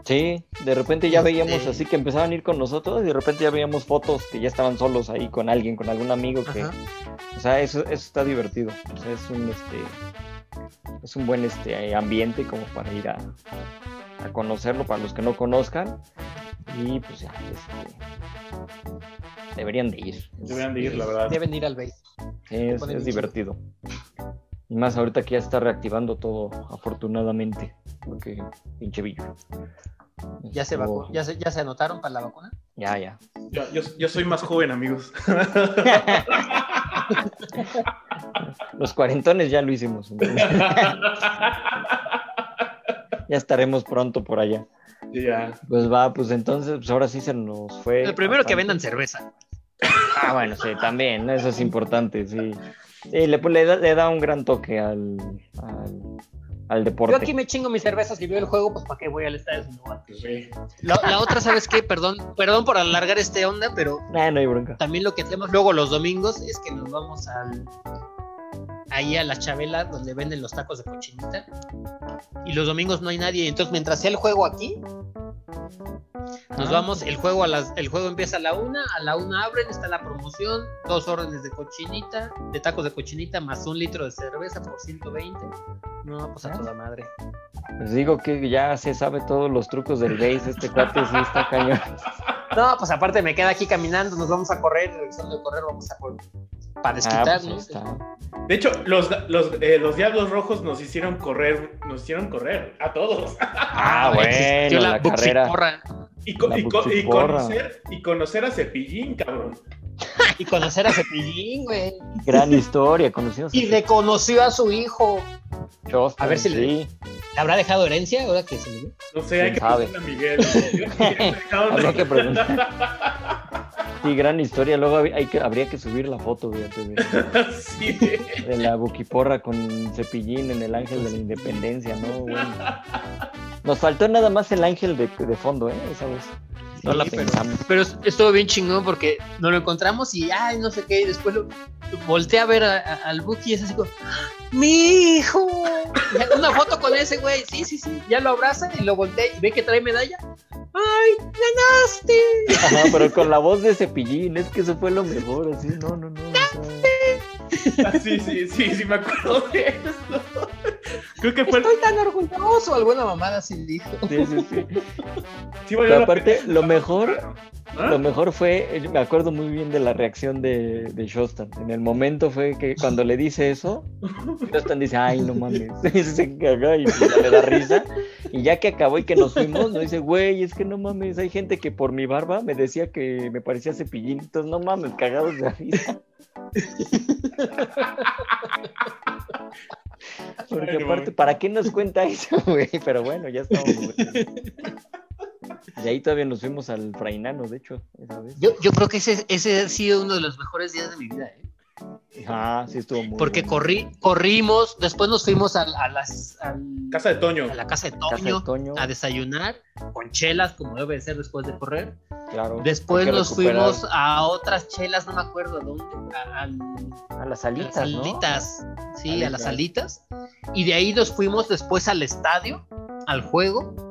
Sí, de repente ya Este- veíamos así que empezaban a ir con nosotros y de repente ya veíamos fotos que ya estaban solos ahí con alguien, con algún amigo que, Ajá. o sea, eso, eso está divertido. O sea, es un este es un buen este ambiente como para ir a, a conocerlo para los que no conozcan y pues ya este, deberían de ir. Deberían de ir, la verdad. Deben ir al base. Es, es divertido. Y más ahorita que ya está reactivando todo, afortunadamente. Porque pinche billo. ¿Ya se, ya, se, ¿Ya se anotaron para la vacuna? Ya, ya. Yo, yo, yo soy más joven, amigos. (laughs) (laughs) Los cuarentones ya lo hicimos. (laughs) ya estaremos pronto por allá. ya. Pues va, pues entonces, pues ahora sí se nos fue. El primero que vendan cerveza. Ah, bueno, sí, también, eso es importante, sí. Sí, le, le da, le da un gran toque al, al, al deporte. Yo aquí me chingo mis cervezas y veo el juego, pues ¿para qué voy al estadio si no voy? Pues sí. La, la otra, ¿sabes qué? Perdón, perdón por alargar este onda, pero Nah, no hay bronca. también lo que hacemos luego los domingos es que nos vamos al ahí a la Chabela donde venden los tacos de cochinita. Y los domingos no hay nadie. Entonces mientras sea el juego aquí nos Ah. vamos. El juego a las el juego empieza a la una a la una abren está la promoción dos órdenes de cochinita de tacos de cochinita más un litro de cerveza por 120 no pues a toda madre. Les digo que ya se sabe todos los trucos del base, este cuate sí está cañón. (laughs) no pues aparte me queda aquí caminando nos vamos a correr regresando de correr vamos a correr para Ah, desquitar pues. De hecho, los, los, eh, los Diablos Rojos nos hicieron correr, nos hicieron correr a todos. Ah, existió bueno, la carrera. buxiporra. Y, co- La y co- y conocer, y conocer a Cepillín, cabrón. (laughs) Y conocer a Cepillín, güey. Gran historia, conocimos Y reconoció a su hijo. A ver si le- sí. ¿Le habrá dejado herencia ahora que se murió? No sé, hay ¿Quién que sabe? preguntarle a Miguel. (laughs) Habría que preguntar. Sí, gran historia. Luego hay que, habría que subir la foto fíjate, de, (laughs) sí. de la buquiporra con cepillín en el ángel de la independencia, ¿no? Bueno. Nos faltó nada más el ángel de, de fondo, ¿eh? Esa vez. No Sí, la pensamos. Pero estuvo bien chingón porque nos lo encontramos y, ay, no sé qué. Y después lo, volteé a ver a- a- al Buki y es así como, ¡Mi hijo! Una foto con ese güey. Sí, sí, sí. Ya lo abraza y lo voltea y ve que trae medalla. ¡Ay, ganaste! Ajá, pero con la voz de cepillín, es que eso fue lo mejor, así, no, no, no. o sea, Ah, sí, sí, sí, sí, me acuerdo de eso. Creo que fue. Estoy tan orgulloso. Alguna mamada así dijo. sí, sí, sí. Pero aparte, pena. lo mejor, ¿Ah? lo mejor fue, eh, me acuerdo muy bien de la reacción de, de Shostan. En el momento fue que cuando le dice eso, Shostan dice, ay, no mames. (laughs) Y se caga y pues, ya le da risa. Y ya que acabó y que nos fuimos, nos dice, güey, es que no mames, hay gente que por mi barba me decía que me parecía cepillín. Entonces, no mames, cagados de risa. (laughs) Porque aparte. ¿para qué nos cuenta eso, (laughs) güey? Pero bueno, ya estamos. güey. (laughs) Y ahí todavía nos fuimos al Frainano, de hecho, esa vez. Yo, yo creo que ese, ese ha sido uno de los mejores días de mi vida, ¿eh? Ah, sí estuvo muy Porque bueno. corrimos, después nos fuimos a, a las, Casa de Toño. a la casa de Casa de Toño a desayunar con chelas, como debe de ser después de correr. claro. Después nos recuperar fuimos a otras chelas, no me acuerdo a dónde, a, las a las alitas, sí, a las Alitas. salitas. Y de ahí nos fuimos después al estadio, al juego.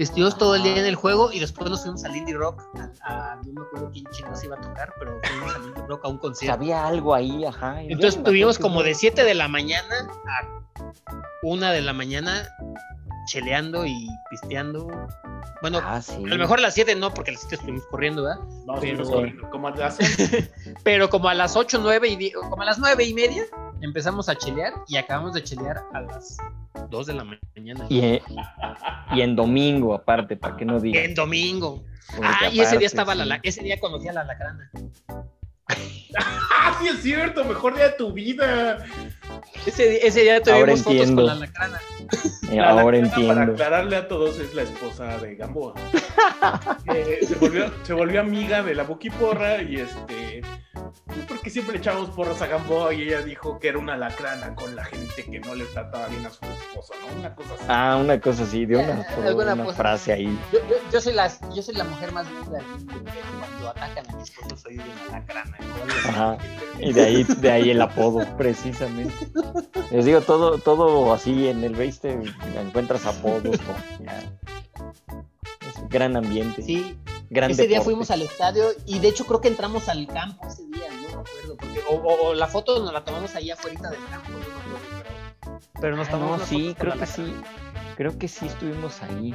Estuvimos todo el día en el juego y después nos fuimos al Indie Rock. A, a- no me acuerdo quién chingos iba a tocar, pero fuimos al Indie Rock a un concierto. había algo ahí, ajá. Entonces yo me tuvimos acuerdo como de 7 de la mañana a 1 de la mañana cheleando y pisteando. Bueno, Ah, sí. a lo mejor a las 7 no, porque a las 7 estuvimos corriendo, ¿verdad? Irnos Sí. corriendo. Como a las (laughs) Pero como a las 8, 9 y die- como a las 9 y media empezamos a chelear y acabamos de chelear a las 2 de la mañana. Y, y en domingo, aparte, para que no digan. En domingo. Porque Ah, y ese día estaba la, sí. la- ese día conocí a la lacrana. ¡Ah, (laughs) sí es cierto! Mejor día de tu vida. Ese, ese día tuvimos Ahora fotos entiendo. con la lacrana. Eh, La ahora Lacrana, Para entiendo. aclararle a todos, es la esposa de Gamboa. (laughs) Eh, se, volvió, se volvió amiga de la Buquiporra y este. pues, Porque siempre le echábamos porras a Gamboa y ella dijo que era una lacrana con la gente que no le trataba bien a su esposa, ¿no? Una cosa así. Ah, una cosa así, de una, (laughs) Eh, una frase ahí. Yo, yo, yo soy la, yo soy la mujer más linda atacan a mi esposo soy una lacrana. Ajá. Y de ahí, de ahí el apodo, precisamente. Les digo, todo, todo así en el base te encuentras apodos. Es un gran ambiente. Sí, gran ese día fuimos al estadio y de hecho creo que entramos al campo ese día, no me acuerdo. Porque, o, o- o la foto nos la tomamos ahí afuera del campo, no me acuerdo. Pero, pero nos Ah, tomamos no, sí, con creo la que sí. Creo que sí estuvimos ahí.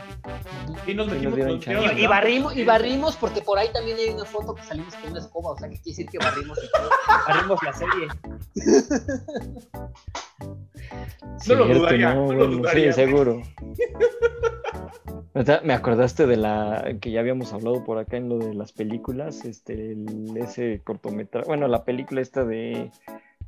Y nos Sí, metimos nos dieron chance. Y, barrimos, y barrimos porque por ahí también hay una foto que salimos con una escoba, o sea que quiere decir que barrimos, (laughs) barrimos la serie. (laughs) No lo dudaría, no lo bueno, dudaría. Sí, seguro. (laughs) Me acordaste de la que ya habíamos hablado por acá en lo de las películas, este, el- ese cortometraje, bueno, la película esta de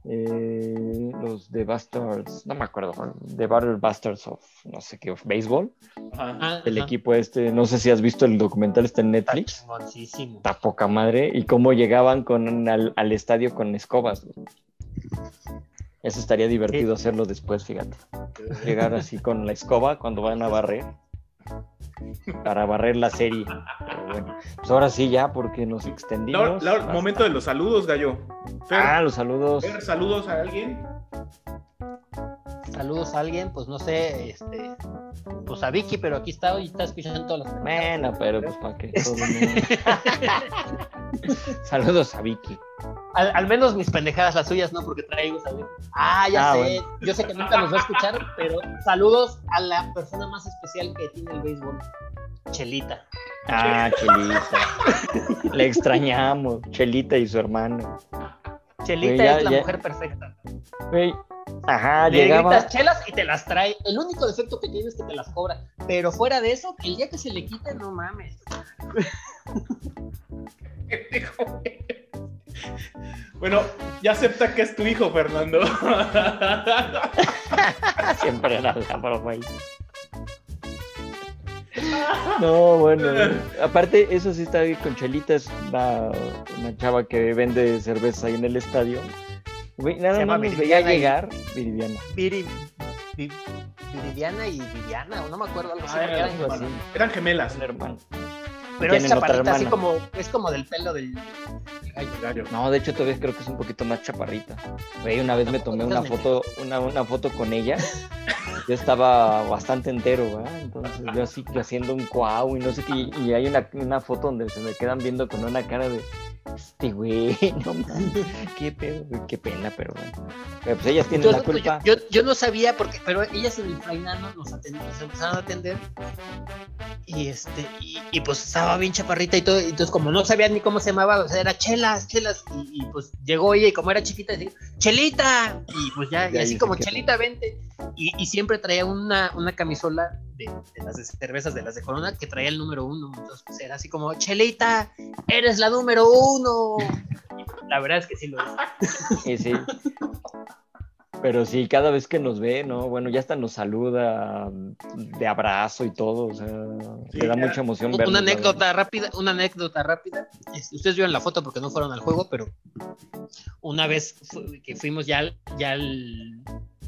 eh, los de Bastards, no me acuerdo, de Battle Bastards of no sé qué, of Baseball, Ajá. El ajá. equipo este, no sé si has visto el documental está en Netflix, está poca madre, y cómo llegaban con al, al estadio con escobas. güey. Eso estaría divertido hacerlo después, fíjate. Llegar así con la escoba cuando van a barrer. Para barrer la serie. Pero bueno, pues ahora sí ya, porque nos extendimos. Laura, Basta. momento de los saludos, Gallo. Fer, Ah, los saludos. Fer, saludos a alguien. Saludos a alguien, pues no sé, este, pues a Vicky, pero aquí está y está escuchando todas las Bueno, pero pues para que todo mundo- (laughs) Saludos a Vicky. Al, al menos mis pendejadas, las suyas no, porque traigo a Vicky. Ah, ya Ah, sé, bueno. yo sé que nunca nos va a escuchar, pero saludos a la persona más especial que tiene el béisbol, Chelita. Ah, Chelita. Le extrañamos. Chelita y su hermano. Chelita ya- es la ya- mujer perfecta. Güey, Ajá, Le llegaba. gritas chelas y te las trae. El único defecto que tiene es que te las cobra. Pero fuera de eso, el día que se le quite, no mames. (laughs) Bueno, ya acepta que es tu hijo, Fernando. (laughs) Siempre era la broma ahí. (laughs) No, bueno. Aparte, eso sí está con Chelitas, una, una chava que vende cerveza ahí en el estadio. Güey, nada Se más nos veía y- llegar. Viridiana. Viri, Vi- Viridiana y Viviana, o no me acuerdo algo así. Ah, era eran- algo así. Eran gemelas. Un hermano. pero es chaparrita, así como, es como del pelo del, del gallo. No, de hecho todavía creo que es un poquito más chaparrita. Güey, una vez me tomé una foto, una, una foto con ella. Yo estaba bastante entero, ¿verdad? Entonces yo así que haciendo un cuau y no sé qué. Y hay una, una foto donde se me quedan viendo con una cara de este güey, (laughs) no mames, qué pedo, qué pena, pero bueno. Pero pues ellas tienen Yo, la culpa. yo, yo- yo no sabía, porque, pero ellas en el Frainano nos, empezaron a atender. Y este, y, y, pues estaba bien chaparrita y todo. y Entonces, como no sabía ni cómo se llamaba, o sea, era chelas, chelas. Y, y, pues llegó ella y como era chiquita, decía, ¡Chelita! Y pues ya, y así como. Chelita, vente. Y, y siempre traía una, una camisola de, de las de cervezas de las de Corona que traía el número uno. Entonces, pues era así como, Chelita, eres la número uno. (laughs) La verdad es que sí lo es. Sí, sí. (laughs) Pero sí, cada vez que nos ve, ¿no? Bueno, ya hasta nos saluda de abrazo y todo, o sea, Sí, le da ya. mucha emoción una anécdota rápida, una anécdota rápida. Este, ustedes vieron la foto porque no fueron al juego, pero una vez fu- que fuimos ya, al- ya al,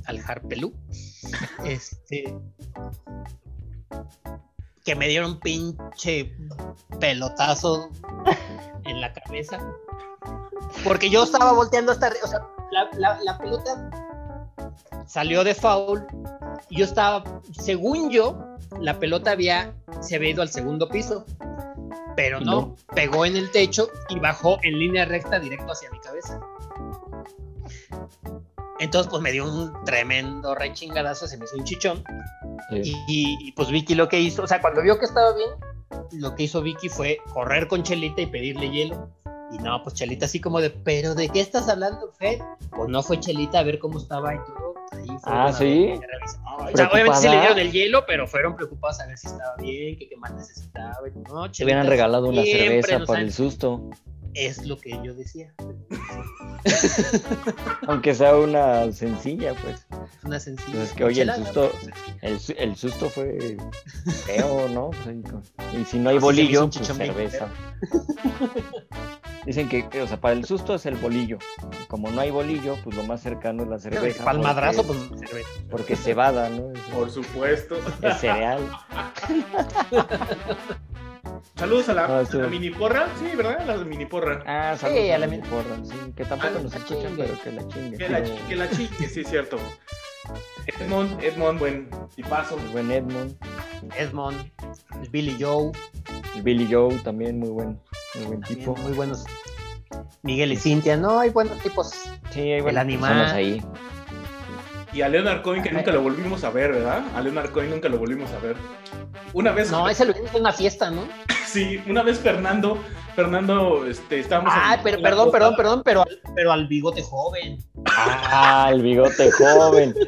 al Harpelú, (laughs) este, que me dieron pinche pelotazo en la cabeza. Porque yo estaba volteando hasta arriba, o sea, la, la- la pelota salió de foul yo estaba, según yo, la pelota había, se había ido al segundo piso, pero no, No. pegó en el techo y bajó en línea recta directo hacia mi cabeza. Entonces, pues me dio un tremendo rechingadazo, se me hizo un chichón. Sí. Y, y, pues Vicky lo que hizo, o sea, cuando vio que estaba bien, lo que hizo Vicky fue correr con Chelita y pedirle hielo. Y no, pues Chelita así como de, ¿pero de qué estás hablando, Fer? Pues no fue Chelita a ver cómo estaba y todo. Ahí Ah, ¿sí? O sea, obviamente sí le dieron el hielo, pero fueron preocupados a ver si estaba bien, que qué más necesitaba. No, Te hubieran regalado una cerveza ha- el susto. Es lo que yo decía. (laughs) Aunque sea una sencilla, pues. Una sencilla. Pues es que, oye, el susto-. El, el susto fue feo, ¿no? Y si no hay Ah, bolillo, pues cerveza. Dicen que, que, o sea, para el susto es el bolillo. Como no hay bolillo, pues lo más cercano es la cerveza. Para el madrazo, porque- pues cerveza. Porque cebada, ¿no? Es, Por supuesto. es cereal. (laughs) Saludos a la, a la mini porra. Sí, ¿verdad? La mini porra. Ah, saludos Sí, a a la la mi- porra, sí, que tampoco Ah, nos escuchan, chingue. pero que la chingue. Que la, que la chique, sí, es cierto. Edmond, Edmond, buen tipazo. el buen Edmond, Edmond, el Billy Joe, el Billy Joe también muy buen, muy buen también tipo. muy buenos. Miguel y Cintia, no, hay buenos tipos. Sí, hay buenas animal. personas ahí. Y a Leonard Cohen, que nunca lo volvimos a ver, ¿verdad? A Leonard Cohen nunca lo volvimos a ver. Una vez, No, ese lo vimos en una fiesta, ¿no? (laughs) sí, una vez Fernando, Fernando, este, estábamos en- Ah, pero en perdón, perdón, perdón, pero, al- pero al bigote joven. Ah, el bigote joven. (laughs)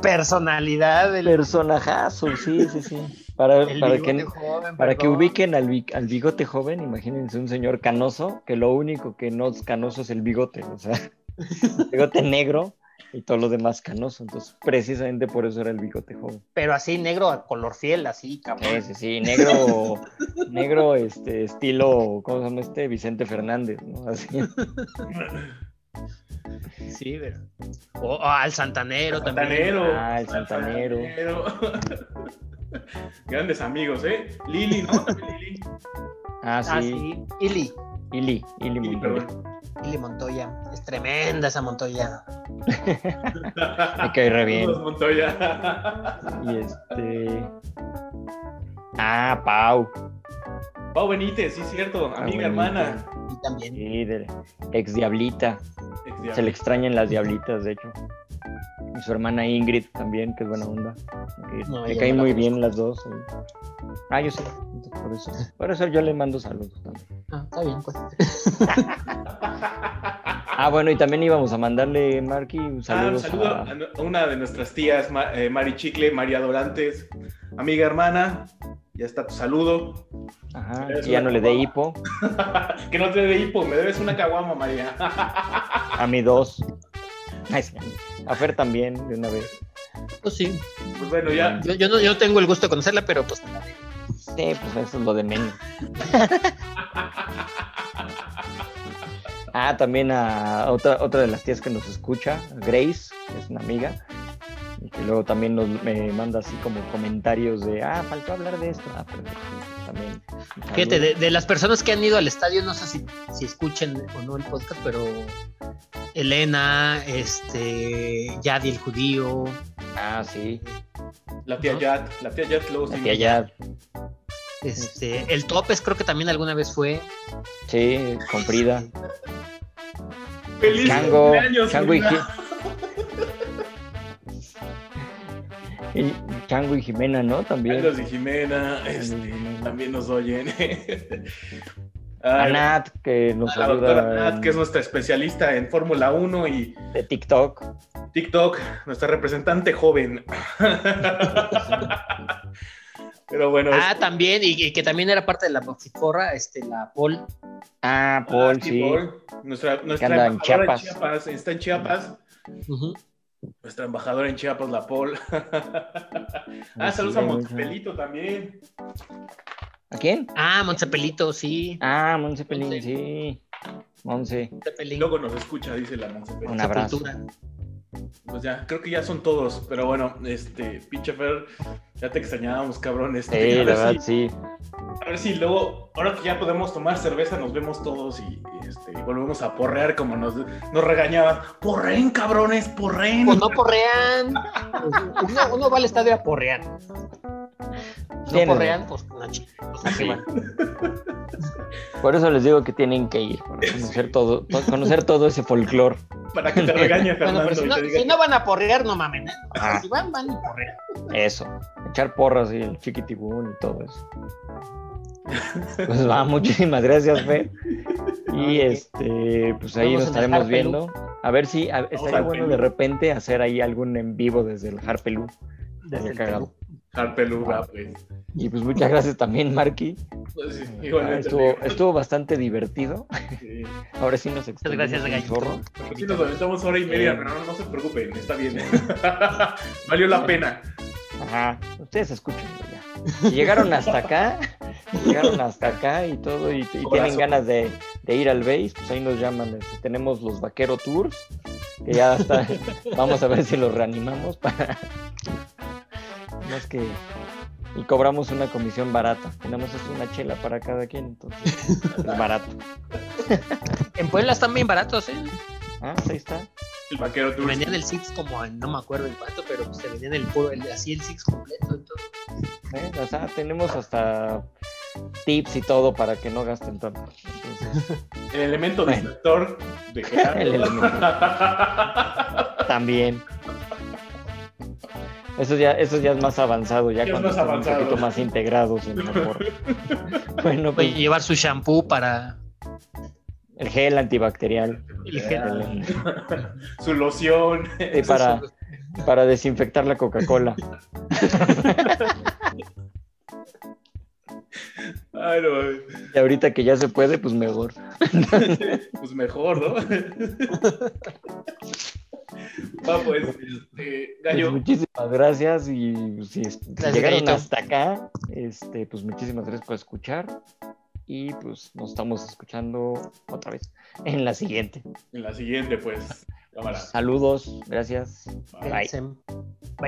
Personalidad del Personajazo, sí, sí, sí. Para, el para que, joven. para que ubiquen al, bi- al bigote joven, imagínense un señor canoso, que lo único que no es canoso es el bigote, o sea, el bigote negro y todo lo demás canoso. Entonces, precisamente por eso era el bigote joven. Pero así negro a color fiel, así, cabrón. Sí, sí, sí, negro, negro, este, estilo, ¿cómo se llama este? Vicente Fernández, ¿no? Así. (laughs) Sí, pero. O, o al santanero, también. Santanero. Ah, el santanero. Santanero. (laughs) Grandes amigos, ¿eh? Lili, ¿no? Lili. Ah, Ah, sí, sí. Ili. Ili, Ili Lili, Montoya. Ili Montoya. Es tremenda esa Montoya. (laughs) Me cae re bien. Montoya. Y este. Ah, Pau. Pau Benítez, sí, cierto. Amiga, Benítez. hermana. Y también. Sí, de ex diablita. Ex Se le extrañan las diablitas, de hecho. Y su hermana Ingrid también, que es buena onda. Que No, me ella caen no muy bien las dos. Ah, yo sé. Por eso, por eso yo le mando saludos también. Ah, está bien, pues. (laughs) Ah, bueno, y también íbamos a mandarle, Marky, un Ah, un saludo. saludo a a una de nuestras tías, eh, Mari Chicle, María Dorantes, amiga hermana. Ya está tu saludo. Ajá, que ya no le dé hipo. (laughs) que no te dé hipo, me debes una caguama, María. (laughs) A mí dos. A Fer también, de una vez. Pues sí. pues bueno, ya. Yo, yo no yo no tengo el gusto de conocerla, pero pues. Sí, pues eso es lo de menos. (laughs) Ah, también a otra, otra de las tías que nos escucha, Grace, que es una amiga, y que luego también nos, me manda así como comentarios de, ah, faltó hablar de esto. Ah, perfecto, también. Fíjate, de, de las personas que han ido al estadio, no sé si, si escuchen o no el podcast, pero Elena, este, Yadi el judío, Ah, sí, La tía ¿No? Yat, la tía Yat luego la sí. tía ya, este, el Topes creo que también alguna vez fue. sí, con Frida. ¡Feliz Chango, cumpleaños, Chango y, Frida! (laughs) Y Chango y Jimena, ¿no? También. Carlos y Jimena, Chango y este, Jimena. también nos oyen. (laughs) A Nat, que nos a la doctora ayuda Nat, que es nuestra especialista en Fórmula 1 y de TikTok. TikTok, nuestra representante joven. (laughs) Pero bueno, es- Ah, también, y, y que también era parte de la Boxiforra, este, la Paul. Ah, Paul, Ah, sí. Paul. Nuestra, nuestra anda en Chiapas. Está en Chiapas. Nuestra embajadora en Chiapas, la Paul. (laughs) ah, Sí, saludos a Montepelito también. ¿A quién? Ah, Montsepelito, sí. Ah, Monse Pelín, Monse. sí. Monse. Luego nos escucha, dice la Montepelito. Un abrazo. Sepultura. Pues ya, creo que ya son todos. Pero bueno, este, pinche Fer, ya te extrañábamos, cabrón. Este, Sí, a, la ver verdad, si, sí. a ver si luego, ahora que ya podemos tomar cerveza, nos vemos todos y, y, este, y volvemos a porrear como nos, nos regañaban. ¡Porren, cabrones! ¡Porren! Pues no porrean. (laughs) Uno, uno va al estadio a porrear. No Tienen. porrean, pues no, pues, ¿a van? Por eso les digo que tienen que ir, para conocer todo, para conocer todo ese folclore. Para que te regañe (laughs) Bueno, Fernando si no, te diga si no van a porrear, no mamen. ¿eh? Ah. Si van, van y porrean. Eso. Echar porras y el chiquitibún y todo eso. Pues va, (laughs) muchísimas gracias, Fer. Y este, pues ahí nos estaremos viendo. A ver si a- estaría bueno de repente hacer ahí algún en vivo desde el Harpelú. Desde el cagado. Perú. Harpeluga, pues. Y pues muchas gracias también, Marky. Pues sí, Ah, estuvo, estuvo bastante divertido. Sí. (laughs) Ahora sí nos Muchas extendimos gracias, Gallito. chorro. Pues sí, nos aventamos hora y media, Eh. pero no, no se preocupen, está bien. (laughs) Valió la pena. Ajá, ustedes escuchan ya. Si llegaron hasta acá, si llegaron hasta acá y todo, y, y tienen ganas de, de ir al base, pues ahí nos llaman. este, tenemos los Vaquero Tours, que ya está. (laughs) Vamos a ver si los reanimamos para. Más que. Y cobramos una comisión barata. Tenemos es una chela para cada quien, entonces es (laughs) barato. En Puebla están bien baratos, ¿eh? Ah, ahí está. El vaquero tour. Vendían el Six como no me acuerdo en cuánto, pero pues, se vendían el puro, el, así el Six completo y todo. ¿eh? O sea, tenemos hasta tips y todo para que no gasten tanto. Entonces, (laughs) El elemento Bueno. distractor de (laughs) Gerardo. El elemento. También. Eso ya, eso ya es más avanzado, ya es cuando están avanzado. un poquito más integrados en la forma. Bueno, pues llevar su shampoo para el gel antibacterial el gel. el- Su loción. para, para desinfectar la Coca-Cola. Ay, no, Y ahorita que ya se puede, pues mejor. (laughs) pues mejor, ¿no? (laughs) (laughs) Va, pues, este, Pues muchísimas gracias y si, si Gracias, llegaron Gallito. hasta acá, este, pues muchísimas gracias por escuchar y pues nos estamos escuchando otra vez en la siguiente. en la siguiente, pues, cámara. Saludos, gracias. Bye. Sem.